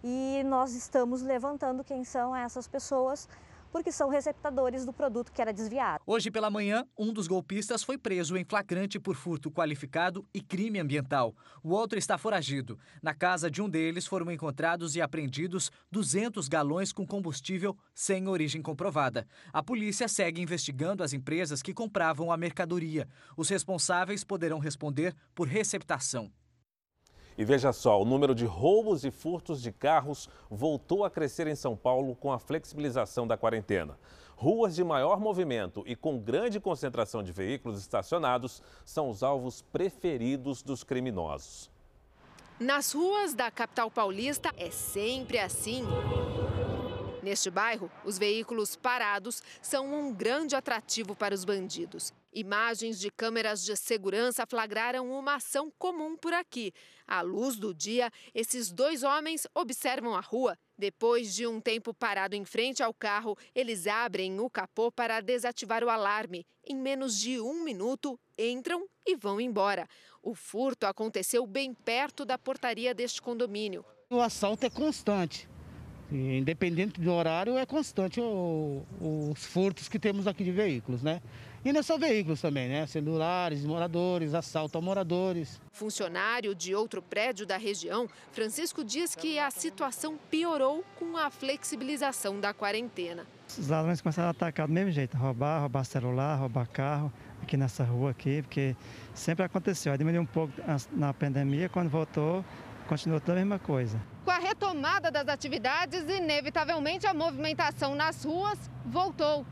e nós estamos levantando quem são essas pessoas porque são receptadores do produto que era desviado. Hoje pela manhã, um dos golpistas foi preso em flagrante por furto qualificado e crime ambiental. O outro está foragido. Na casa de um deles foram encontrados e apreendidos 200 galões com combustível sem origem comprovada. A polícia segue investigando as empresas que compravam a mercadoria. Os responsáveis poderão responder por receptação. E veja só, o número de roubos e furtos de carros voltou a crescer em São Paulo com a flexibilização da quarentena. Ruas de maior movimento e com grande concentração de veículos estacionados são os alvos preferidos dos criminosos. Nas ruas da capital paulista é sempre assim. Neste bairro, os veículos parados são um grande atrativo para os bandidos. Imagens de câmeras de segurança flagraram uma ação comum por aqui. À luz do dia, esses dois homens observam a rua. Depois de um tempo parado em frente ao carro, eles abrem o capô para desativar o alarme. Em menos de um minuto, entram e vão embora. O furto aconteceu bem perto da portaria deste condomínio. O assalto é constante. Independente do horário, é constante o, os furtos que temos aqui de veículos, né? E não é só veículos também, né? Celulares, moradores, assalto a moradores. Funcionário de outro prédio da região, Francisco diz que a situação piorou com a flexibilização da quarentena. Os ladrões começaram a atacar do mesmo jeito, roubar, roubar celular, roubar carro aqui nessa rua aqui, porque sempre aconteceu. Aí diminuiu um pouco na pandemia, quando voltou, continua toda a mesma coisa. Com a retomada das atividades, inevitavelmente a movimentação nas ruas voltou.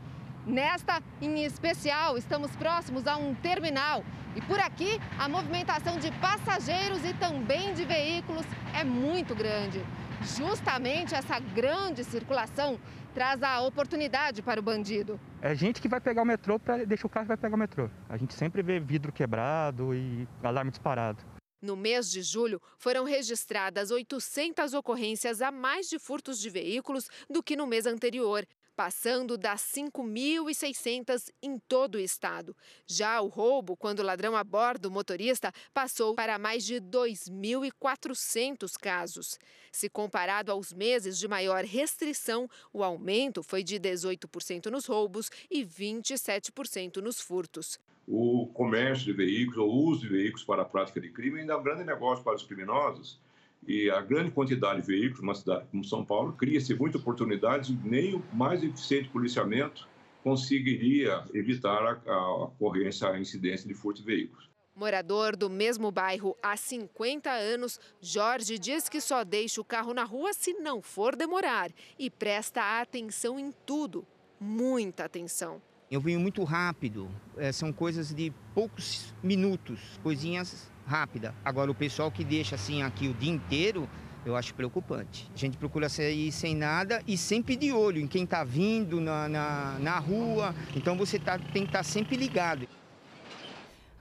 Nesta, em especial, estamos próximos a um terminal e por aqui a movimentação de passageiros e também de veículos é muito grande. Justamente essa grande circulação traz a oportunidade para o bandido. É gente que vai pegar o metrô, pra, deixa o carro e vai pegar o metrô. A gente sempre vê vidro quebrado e alarme disparado. No mês de julho, foram registradas 800 ocorrências a mais de furtos de veículos do que no mês anterior, passando das 5.600 em todo o estado. Já o roubo, quando o ladrão aborda o motorista, passou para mais de 2.400 casos. Se comparado aos meses de maior restrição, o aumento foi de 18% nos roubos e 27% nos furtos o comércio de veículos, ou uso de veículos para a prática de crime ainda é um grande negócio para os criminosos. E a grande quantidade de veículos numa cidade como São Paulo cria-se muitas oportunidades e nem o mais eficiente policiamento conseguiria evitar a, a ocorrência, a incidência de furto de veículos. Morador do mesmo bairro há 50 anos, Jorge diz que só deixa o carro na rua se não for demorar e presta atenção em tudo, muita atenção. Eu venho muito rápido, é, são coisas de poucos minutos, coisinhas rápidas. Agora, o pessoal que deixa assim aqui o dia inteiro, eu acho preocupante. A gente procura sair sem nada e sempre de olho em quem está vindo na, na, na, rua. Então você tá, tem que estar tá sempre ligado.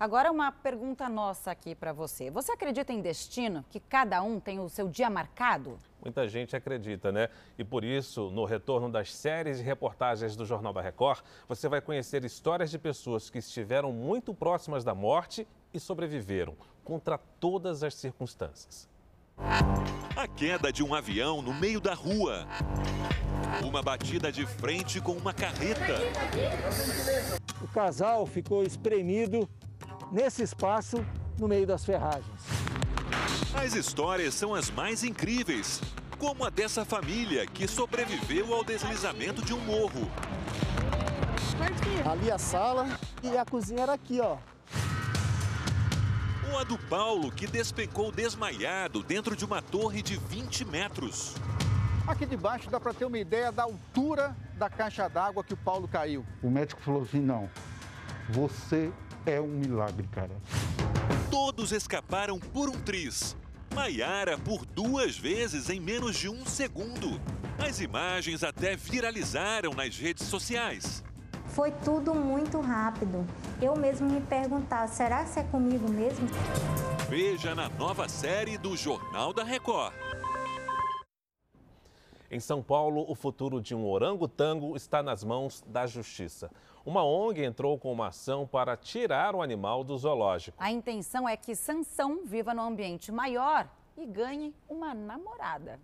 Agora uma pergunta nossa aqui para você. Você acredita em destino, que cada um tem o seu dia marcado? Muita gente acredita, né? E por isso, no retorno das séries e reportagens do Jornal da Record, você vai conhecer histórias de pessoas que estiveram muito próximas da morte e sobreviveram contra todas as circunstâncias. A queda de um avião no meio da rua. Uma batida de frente com uma carreta. O casal ficou espremido nesse espaço no meio das ferragens. As histórias são as mais incríveis, como a dessa família que sobreviveu ao deslizamento de um morro. Ali a sala e a cozinha era aqui, ó. Ou a do Paulo, que despencou desmaiado dentro de uma torre de 20 metros. Aqui debaixo dá para ter uma ideia da altura da caixa d'água que o Paulo caiu. O médico falou assim: não, você é um milagre, cara. Todos escaparam por um triz. Maiara por duas vezes em menos de um segundo. As imagens até viralizaram nas redes sociais. Foi tudo muito rápido. Eu mesmo me perguntava, será que é comigo mesmo? Veja na nova série do Jornal da Record. Em São Paulo, o futuro de um orangotango está nas mãos da justiça. Uma ONG entrou com uma ação para tirar o animal do zoológico. A intenção é que Sansão viva num ambiente maior e ganhe uma namorada.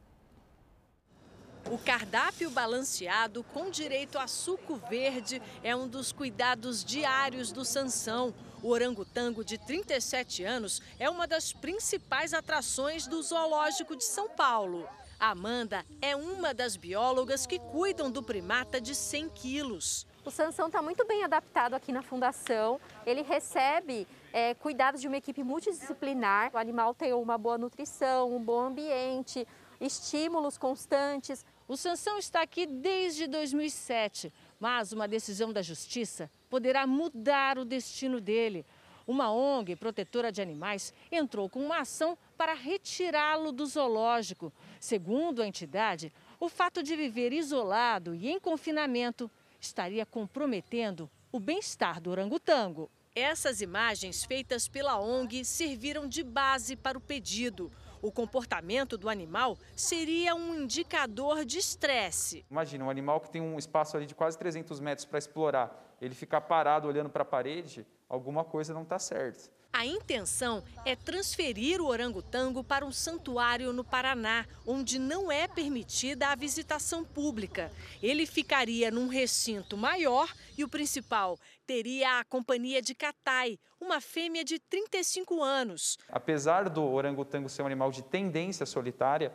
O cardápio balanceado com direito a suco verde é um dos cuidados diários do Sansão. O orangotango de 37 anos é uma das principais atrações do Zoológico de São Paulo. Amanda é uma das biólogas que cuidam do primata de 100 quilos. O Sansão está muito bem adaptado aqui na fundação. Ele recebe é, cuidados de uma equipe multidisciplinar. O animal tem uma boa nutrição, um bom ambiente, estímulos constantes. O Sansão está aqui desde 2007, mas uma decisão da justiça poderá mudar o destino dele. Uma ONG protetora de animais entrou com uma ação para retirá-lo do zoológico. Segundo a entidade, o fato de viver isolado e em confinamento estaria comprometendo o bem-estar do orangotango. Essas imagens feitas pela ONG serviram de base para o pedido. O comportamento do animal seria um indicador de estresse. Imagina, um animal que tem um espaço ali de quase 300 metros para explorar, ele ficar parado olhando para a parede, alguma coisa não está certa. A intenção é transferir o orangotango para um santuário no Paraná, onde não é permitida a visitação pública. Ele ficaria num recinto maior e o principal teria a companhia de Catai, uma fêmea de 35 anos. Apesar do orangotango ser um animal de tendência solitária,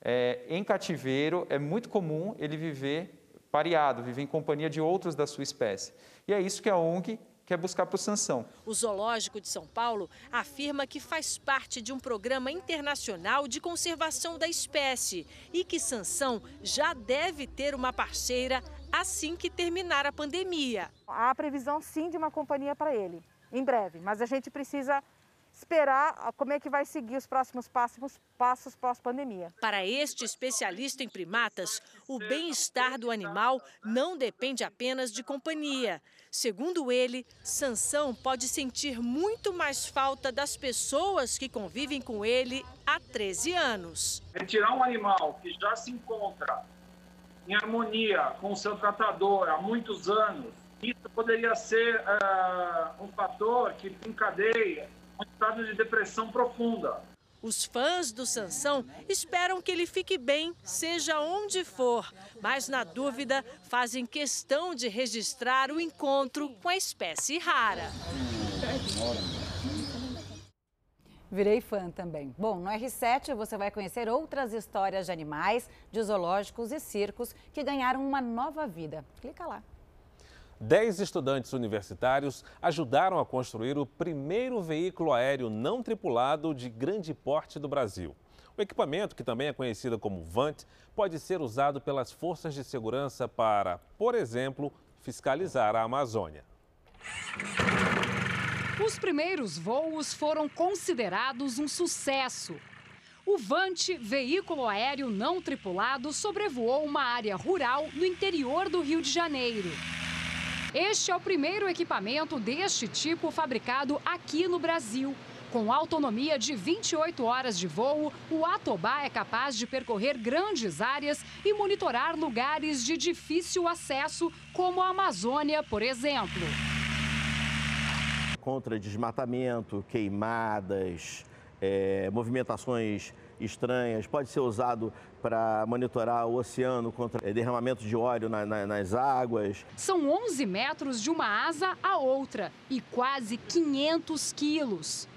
é, em cativeiro é muito comum ele viver pareado, viver em companhia de outros da sua espécie. E é isso que a ONG quer buscar para o Sansão. O Zoológico de São Paulo afirma que faz parte de um programa internacional de conservação da espécie e que Sansão já deve ter uma parceira assim que terminar a pandemia. Há previsão sim de uma companhia para ele, em breve, mas a gente precisa esperar como é que vai seguir os próximos passos, passos pós-pandemia. Para este especialista em primatas, o bem-estar do animal não depende apenas de companhia. Segundo ele, Sansão pode sentir muito mais falta das pessoas que convivem com ele há 13 anos. Retirar um animal que já se encontra em harmonia com o seu tratador há muitos anos, isso poderia ser uh, um fator que encadeia um estado de depressão profunda. Os fãs do Sansão esperam que ele fique bem, seja onde for, mas na dúvida fazem questão de registrar o encontro com a espécie rara. Virei fã também. Bom, no R7 você vai conhecer outras histórias de animais, de zoológicos e circos que ganharam uma nova vida. Clica lá. Dez estudantes universitários ajudaram a construir o primeiro veículo aéreo não tripulado de grande porte do Brasil. O equipamento, que também é conhecido como VANT, pode ser usado pelas forças de segurança para, por exemplo, fiscalizar a Amazônia. Os primeiros voos foram considerados um sucesso. O Vante, veículo aéreo não tripulado, sobrevoou uma área rural no interior do Rio de Janeiro. Este é o primeiro equipamento deste tipo fabricado aqui no Brasil. Com autonomia de 28 horas de voo, o Atobá é capaz de percorrer grandes áreas e monitorar lugares de difícil acesso, como a Amazônia, por exemplo. Contra desmatamento, queimadas, é, movimentações estranhas, pode ser usado para monitorar o oceano contra derramamento de óleo na, na, nas águas. São 11 metros de uma asa a outra e quase 500 quilos.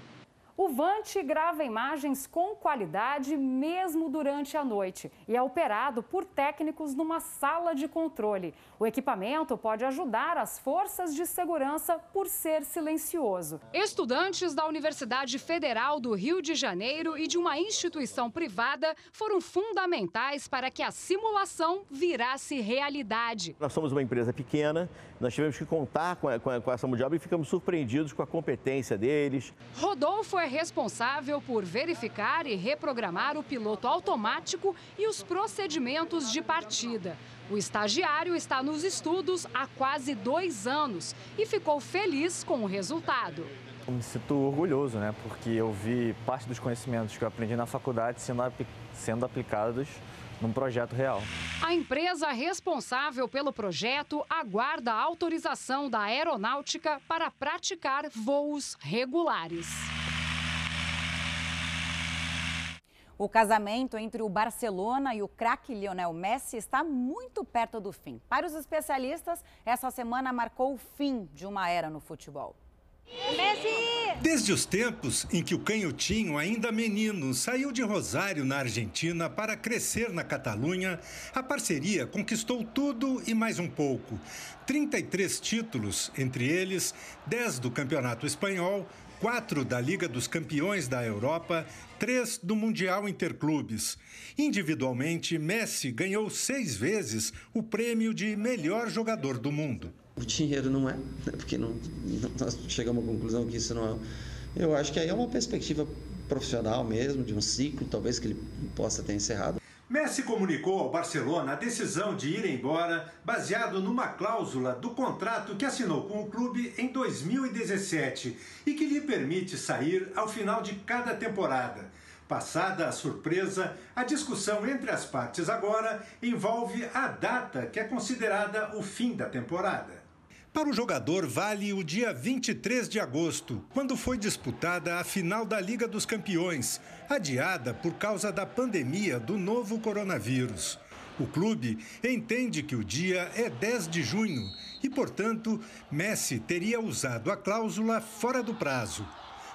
O Vante grava imagens com qualidade mesmo durante a noite e é operado por técnicos numa sala de controle. O equipamento pode ajudar as forças de segurança por ser silencioso. Estudantes da Universidade Federal do Rio de Janeiro e de uma instituição privada foram fundamentais para que a simulação virasse realidade. Nós somos uma empresa pequena, nós tivemos que contar com, com, com essa mão de obra e ficamos surpreendidos com a competência deles. Rodolfo é responsável por verificar e reprogramar o piloto automático e os procedimentos de partida. O estagiário está nos estudos há quase dois anos e ficou feliz com o resultado. Eu me sinto orgulhoso, né? Porque eu vi parte dos conhecimentos que eu aprendi na faculdade sendo, sendo aplicados num projeto real. A empresa responsável pelo projeto aguarda a autorização da aeronáutica para praticar voos regulares. O casamento entre o Barcelona e o craque Lionel Messi está muito perto do fim. Para os especialistas, essa semana marcou o fim de uma era no futebol. Messi! Desde os tempos em que o canhotinho, ainda menino, saiu de Rosário, na Argentina, para crescer na Catalunha, a parceria conquistou tudo e mais um pouco. 33 títulos, entre eles 10 do Campeonato Espanhol, quatro da Liga dos Campeões da Europa, três do Mundial Interclubes. Individualmente, Messi ganhou seis vezes o prêmio de melhor jogador do mundo. O dinheiro não é, né? porque não, nós chegamos à conclusão que isso não é. Eu acho que aí é uma perspectiva profissional mesmo, de um ciclo, talvez que ele possa ter encerrado. Messi comunicou ao Barcelona a decisão de ir embora, baseado numa cláusula do contrato que assinou com o clube em 2017 e que lhe permite sair ao final de cada temporada. Passada a surpresa, a discussão entre as partes agora envolve a data que é considerada o fim da temporada. Para o jogador, vale o dia 23 de agosto, quando foi disputada a final da Liga dos Campeões, adiada por causa da pandemia do novo coronavírus. O clube entende que o dia é 10 de junho e, portanto, Messi teria usado a cláusula fora do prazo.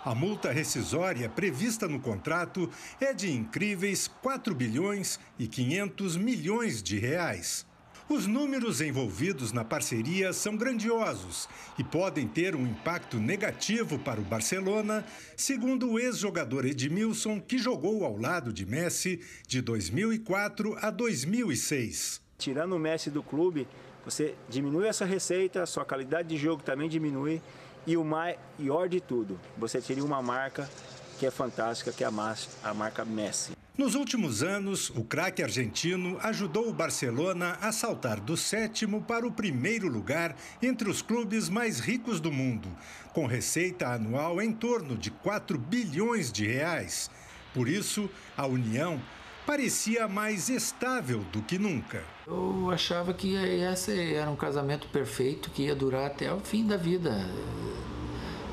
A multa rescisória prevista no contrato é de incríveis 4 bilhões e 500 milhões de reais. Os números envolvidos na parceria são grandiosos e podem ter um impacto negativo para o Barcelona, segundo o ex-jogador Edmilson, que jogou ao lado de Messi de 2004 a 2006. Tirando o Messi do clube, você diminui essa receita, sua qualidade de jogo também diminui e o maior de tudo, você teria uma marca que é fantástica, que é a marca Messi. Nos últimos anos, o craque argentino ajudou o Barcelona a saltar do sétimo para o primeiro lugar entre os clubes mais ricos do mundo, com receita anual em torno de 4 bilhões de reais. Por isso, a união parecia mais estável do que nunca. Eu achava que esse era um casamento perfeito que ia durar até o fim da vida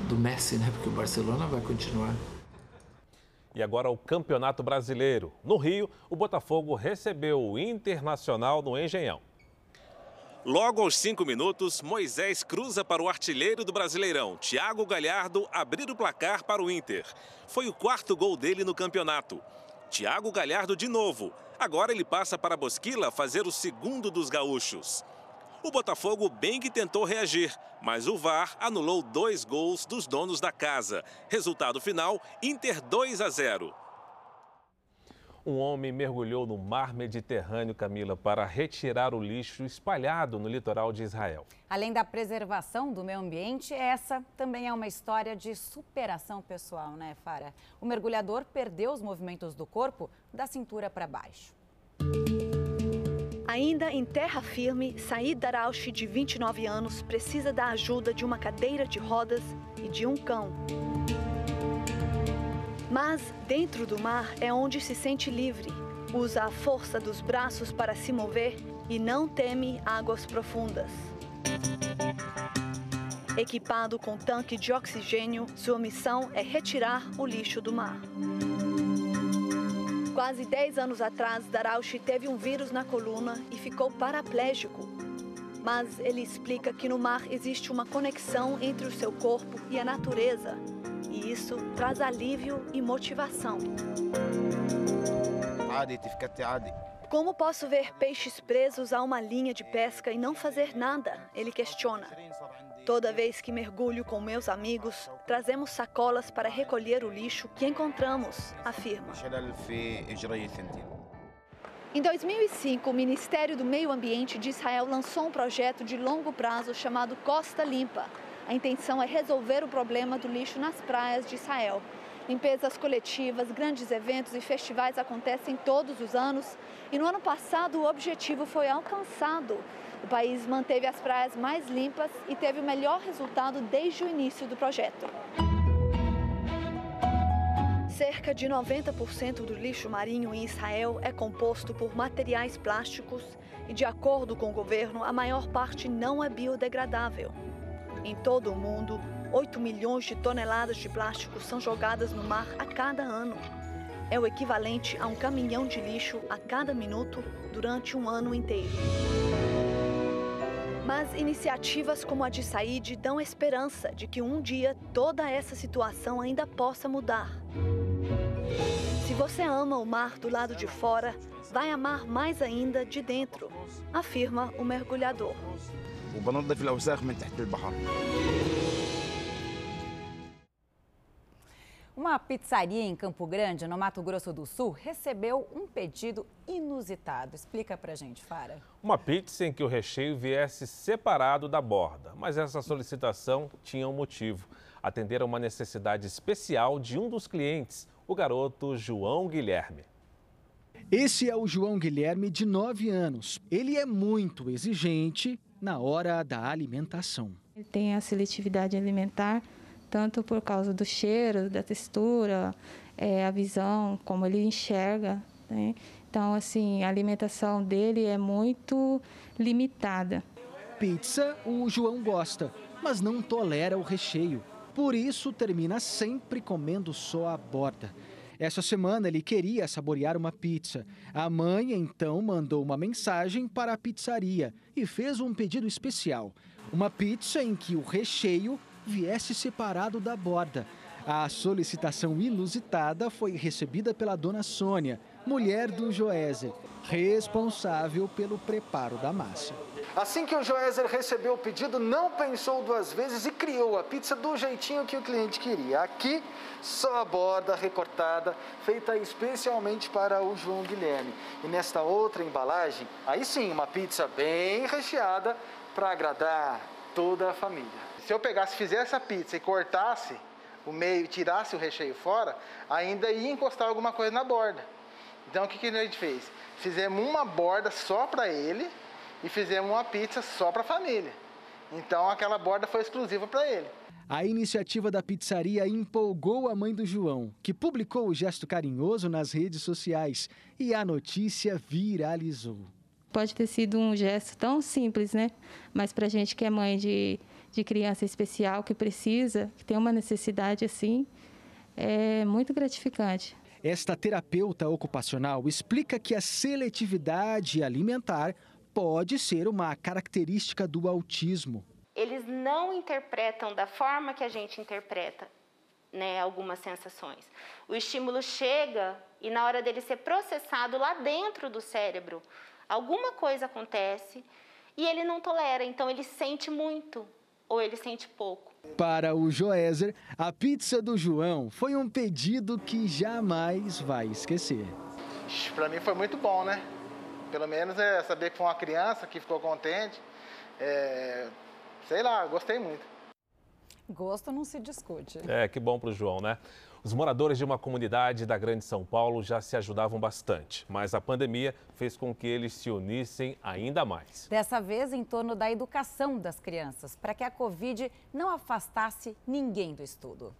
do Messi, né? Porque o Barcelona vai continuar. E agora o Campeonato Brasileiro. No Rio, o Botafogo recebeu o Internacional no Engenhão. Logo aos cinco minutos, Moisés cruza para o artilheiro do Brasileirão, Thiago Galhardo, abrir o placar para o Inter. Foi o quarto gol dele no campeonato. Thiago Galhardo de novo. Agora ele passa para Bosquila fazer o segundo dos gaúchos. O Botafogo bem que tentou reagir, mas o VAR anulou dois gols dos donos da casa. Resultado final: Inter 2 a 0. Um homem mergulhou no mar Mediterrâneo, Camila, para retirar o lixo espalhado no litoral de Israel. Além da preservação do meio ambiente, essa também é uma história de superação pessoal, né, Fara? O mergulhador perdeu os movimentos do corpo da cintura para baixo. Ainda em terra firme, Said Darauchi, de 29 anos, precisa da ajuda de uma cadeira de rodas e de um cão. Mas dentro do mar é onde se sente livre. Usa a força dos braços para se mover e não teme águas profundas. Equipado com tanque de oxigênio, sua missão é retirar o lixo do mar. Quase 10 anos atrás, Darauchi teve um vírus na coluna e ficou paraplégico. Mas ele explica que no mar existe uma conexão entre o seu corpo e a natureza, e isso traz alívio e motivação. Como posso ver peixes presos a uma linha de pesca e não fazer nada? Ele questiona. Toda vez que mergulho com meus amigos, trazemos sacolas para recolher o lixo que encontramos, afirma. Em 2005, o Ministério do Meio Ambiente de Israel lançou um projeto de longo prazo chamado Costa Limpa. A intenção é resolver o problema do lixo nas praias de Israel. Limpezas coletivas, grandes eventos e festivais acontecem todos os anos e no ano passado o objetivo foi alcançado. O país manteve as praias mais limpas e teve o melhor resultado desde o início do projeto. Cerca de 90% do lixo marinho em Israel é composto por materiais plásticos e, de acordo com o governo, a maior parte não é biodegradável. Em todo o mundo, 8 milhões de toneladas de plástico são jogadas no mar a cada ano. É o equivalente a um caminhão de lixo a cada minuto durante um ano inteiro. Mas iniciativas como a de Said dão esperança de que um dia toda essa situação ainda possa mudar. Se você ama o mar do lado de fora, vai amar mais ainda de dentro, afirma o mergulhador. Uma pizzaria em Campo Grande, no Mato Grosso do Sul, recebeu um pedido inusitado. Explica pra gente, Fara. Uma pizza em que o recheio viesse separado da borda. Mas essa solicitação tinha um motivo. Atender a uma necessidade especial de um dos clientes, o garoto João Guilherme. Esse é o João Guilherme, de 9 anos. Ele é muito exigente na hora da alimentação. Ele tem a seletividade alimentar tanto por causa do cheiro, da textura, é, a visão, como ele enxerga. Né? Então, assim, a alimentação dele é muito limitada. Pizza o João gosta, mas não tolera o recheio. Por isso, termina sempre comendo só a borda. Essa semana ele queria saborear uma pizza. A mãe então mandou uma mensagem para a pizzaria e fez um pedido especial: uma pizza em que o recheio viesse separado da borda. A solicitação inusitada foi recebida pela dona Sônia, mulher do Joézer, responsável pelo preparo da massa. Assim que o Joézer recebeu o pedido, não pensou duas vezes e criou a pizza do jeitinho que o cliente queria. Aqui, só a borda recortada, feita especialmente para o João Guilherme. E nesta outra embalagem, aí sim, uma pizza bem recheada para agradar toda a família se eu pegasse, fizesse a pizza e cortasse o meio e tirasse o recheio fora, ainda ia encostar alguma coisa na borda. Então o que, que a gente fez? Fizemos uma borda só para ele e fizemos uma pizza só para a família. Então aquela borda foi exclusiva para ele. A iniciativa da pizzaria empolgou a mãe do João, que publicou o gesto carinhoso nas redes sociais e a notícia viralizou. Pode ter sido um gesto tão simples, né? Mas para gente que é mãe de de criança especial que precisa, que tem uma necessidade assim, é muito gratificante. Esta terapeuta ocupacional explica que a seletividade alimentar pode ser uma característica do autismo. Eles não interpretam da forma que a gente interpreta né, algumas sensações. O estímulo chega e, na hora dele ser processado lá dentro do cérebro, alguma coisa acontece e ele não tolera, então ele sente muito ou ele sente pouco. Para o Joézer, a pizza do João foi um pedido que jamais vai esquecer. Para mim foi muito bom, né? Pelo menos é saber que foi uma criança que ficou contente. É... Sei lá, gostei muito. Gosto não se discute. É, que bom para o João, né? Os moradores de uma comunidade da Grande São Paulo já se ajudavam bastante, mas a pandemia fez com que eles se unissem ainda mais. Dessa vez, em torno da educação das crianças, para que a Covid não afastasse ninguém do estudo.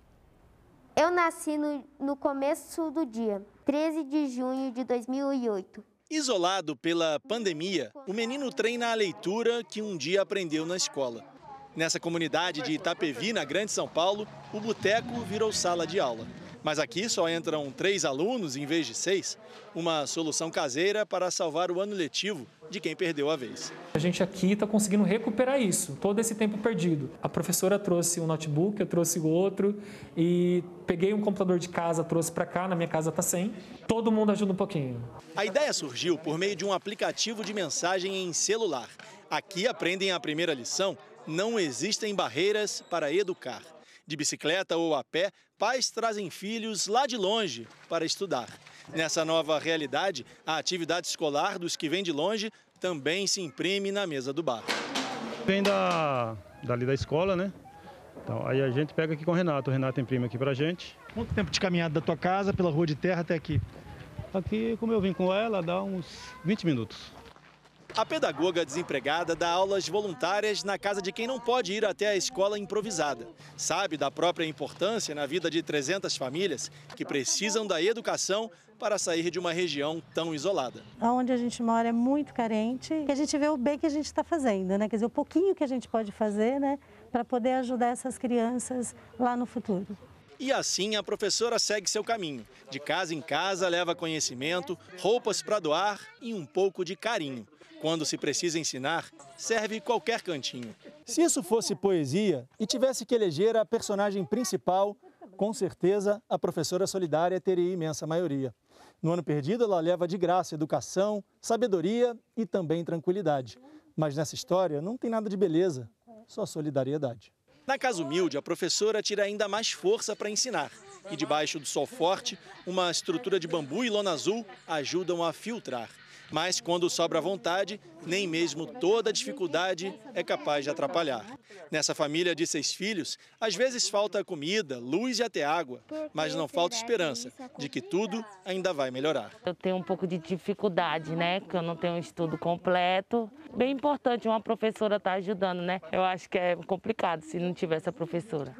Eu nasci no, no começo do dia, 13 de junho de 2008. Isolado pela pandemia, o menino treina a leitura que um dia aprendeu na escola. Nessa comunidade de Itapevi, na Grande São Paulo, o boteco virou sala de aula. Mas aqui só entram três alunos em vez de seis, uma solução caseira para salvar o ano letivo de quem perdeu a vez. A gente aqui está conseguindo recuperar isso, todo esse tempo perdido. A professora trouxe um notebook, eu trouxe o outro e peguei um computador de casa, trouxe para cá, na minha casa está sem. Todo mundo ajuda um pouquinho. A ideia surgiu por meio de um aplicativo de mensagem em celular. Aqui aprendem a primeira lição não existem barreiras para educar. De bicicleta ou a pé, pais trazem filhos lá de longe para estudar. Nessa nova realidade, a atividade escolar dos que vêm de longe também se imprime na mesa do bar. Vem da, dali da escola, né? Então, aí a gente pega aqui com o Renato. O Renato imprime aqui pra gente. Quanto tempo de caminhada da tua casa pela rua de terra até aqui? Aqui, como eu vim com ela, dá uns 20 minutos. A pedagoga desempregada dá aulas voluntárias na casa de quem não pode ir até a escola improvisada. Sabe da própria importância na vida de 300 famílias que precisam da educação para sair de uma região tão isolada. Onde a gente mora é muito carente, que a gente vê o bem que a gente está fazendo, né? Quer dizer, o pouquinho que a gente pode fazer, né? Para poder ajudar essas crianças lá no futuro. E assim a professora segue seu caminho. De casa em casa, leva conhecimento, roupas para doar e um pouco de carinho. Quando se precisa ensinar, serve qualquer cantinho. Se isso fosse poesia e tivesse que eleger a personagem principal, com certeza a professora solidária teria imensa maioria. No ano perdido, ela leva de graça educação, sabedoria e também tranquilidade. Mas nessa história não tem nada de beleza, só solidariedade. Na casa humilde, a professora tira ainda mais força para ensinar. E debaixo do sol forte, uma estrutura de bambu e lona azul ajudam a filtrar. Mas quando sobra vontade, nem mesmo toda dificuldade é capaz de atrapalhar. Nessa família de seis filhos, às vezes falta comida, luz e até água, mas não falta esperança de que tudo ainda vai melhorar. Eu tenho um pouco de dificuldade, né? Porque eu não tenho um estudo completo. Bem importante uma professora estar tá ajudando, né? Eu acho que é complicado se não tivesse a professora.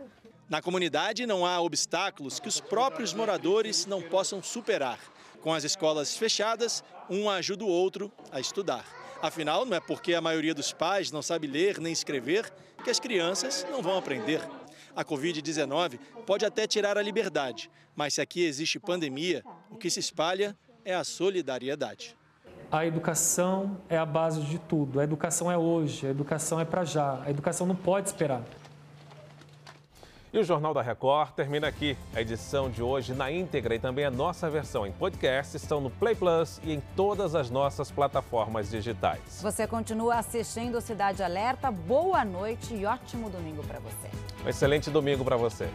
Na comunidade não há obstáculos que os próprios moradores não possam superar. Com as escolas fechadas, um ajuda o outro a estudar. Afinal, não é porque a maioria dos pais não sabe ler nem escrever que as crianças não vão aprender. A Covid-19 pode até tirar a liberdade, mas se aqui existe pandemia, o que se espalha é a solidariedade. A educação é a base de tudo. A educação é hoje, a educação é para já. A educação não pode esperar. E o Jornal da Record termina aqui. A edição de hoje na íntegra e também a nossa versão em podcast estão no Play Plus e em todas as nossas plataformas digitais. Você continua assistindo Cidade Alerta. Boa noite e ótimo domingo para você. Um excelente domingo para você.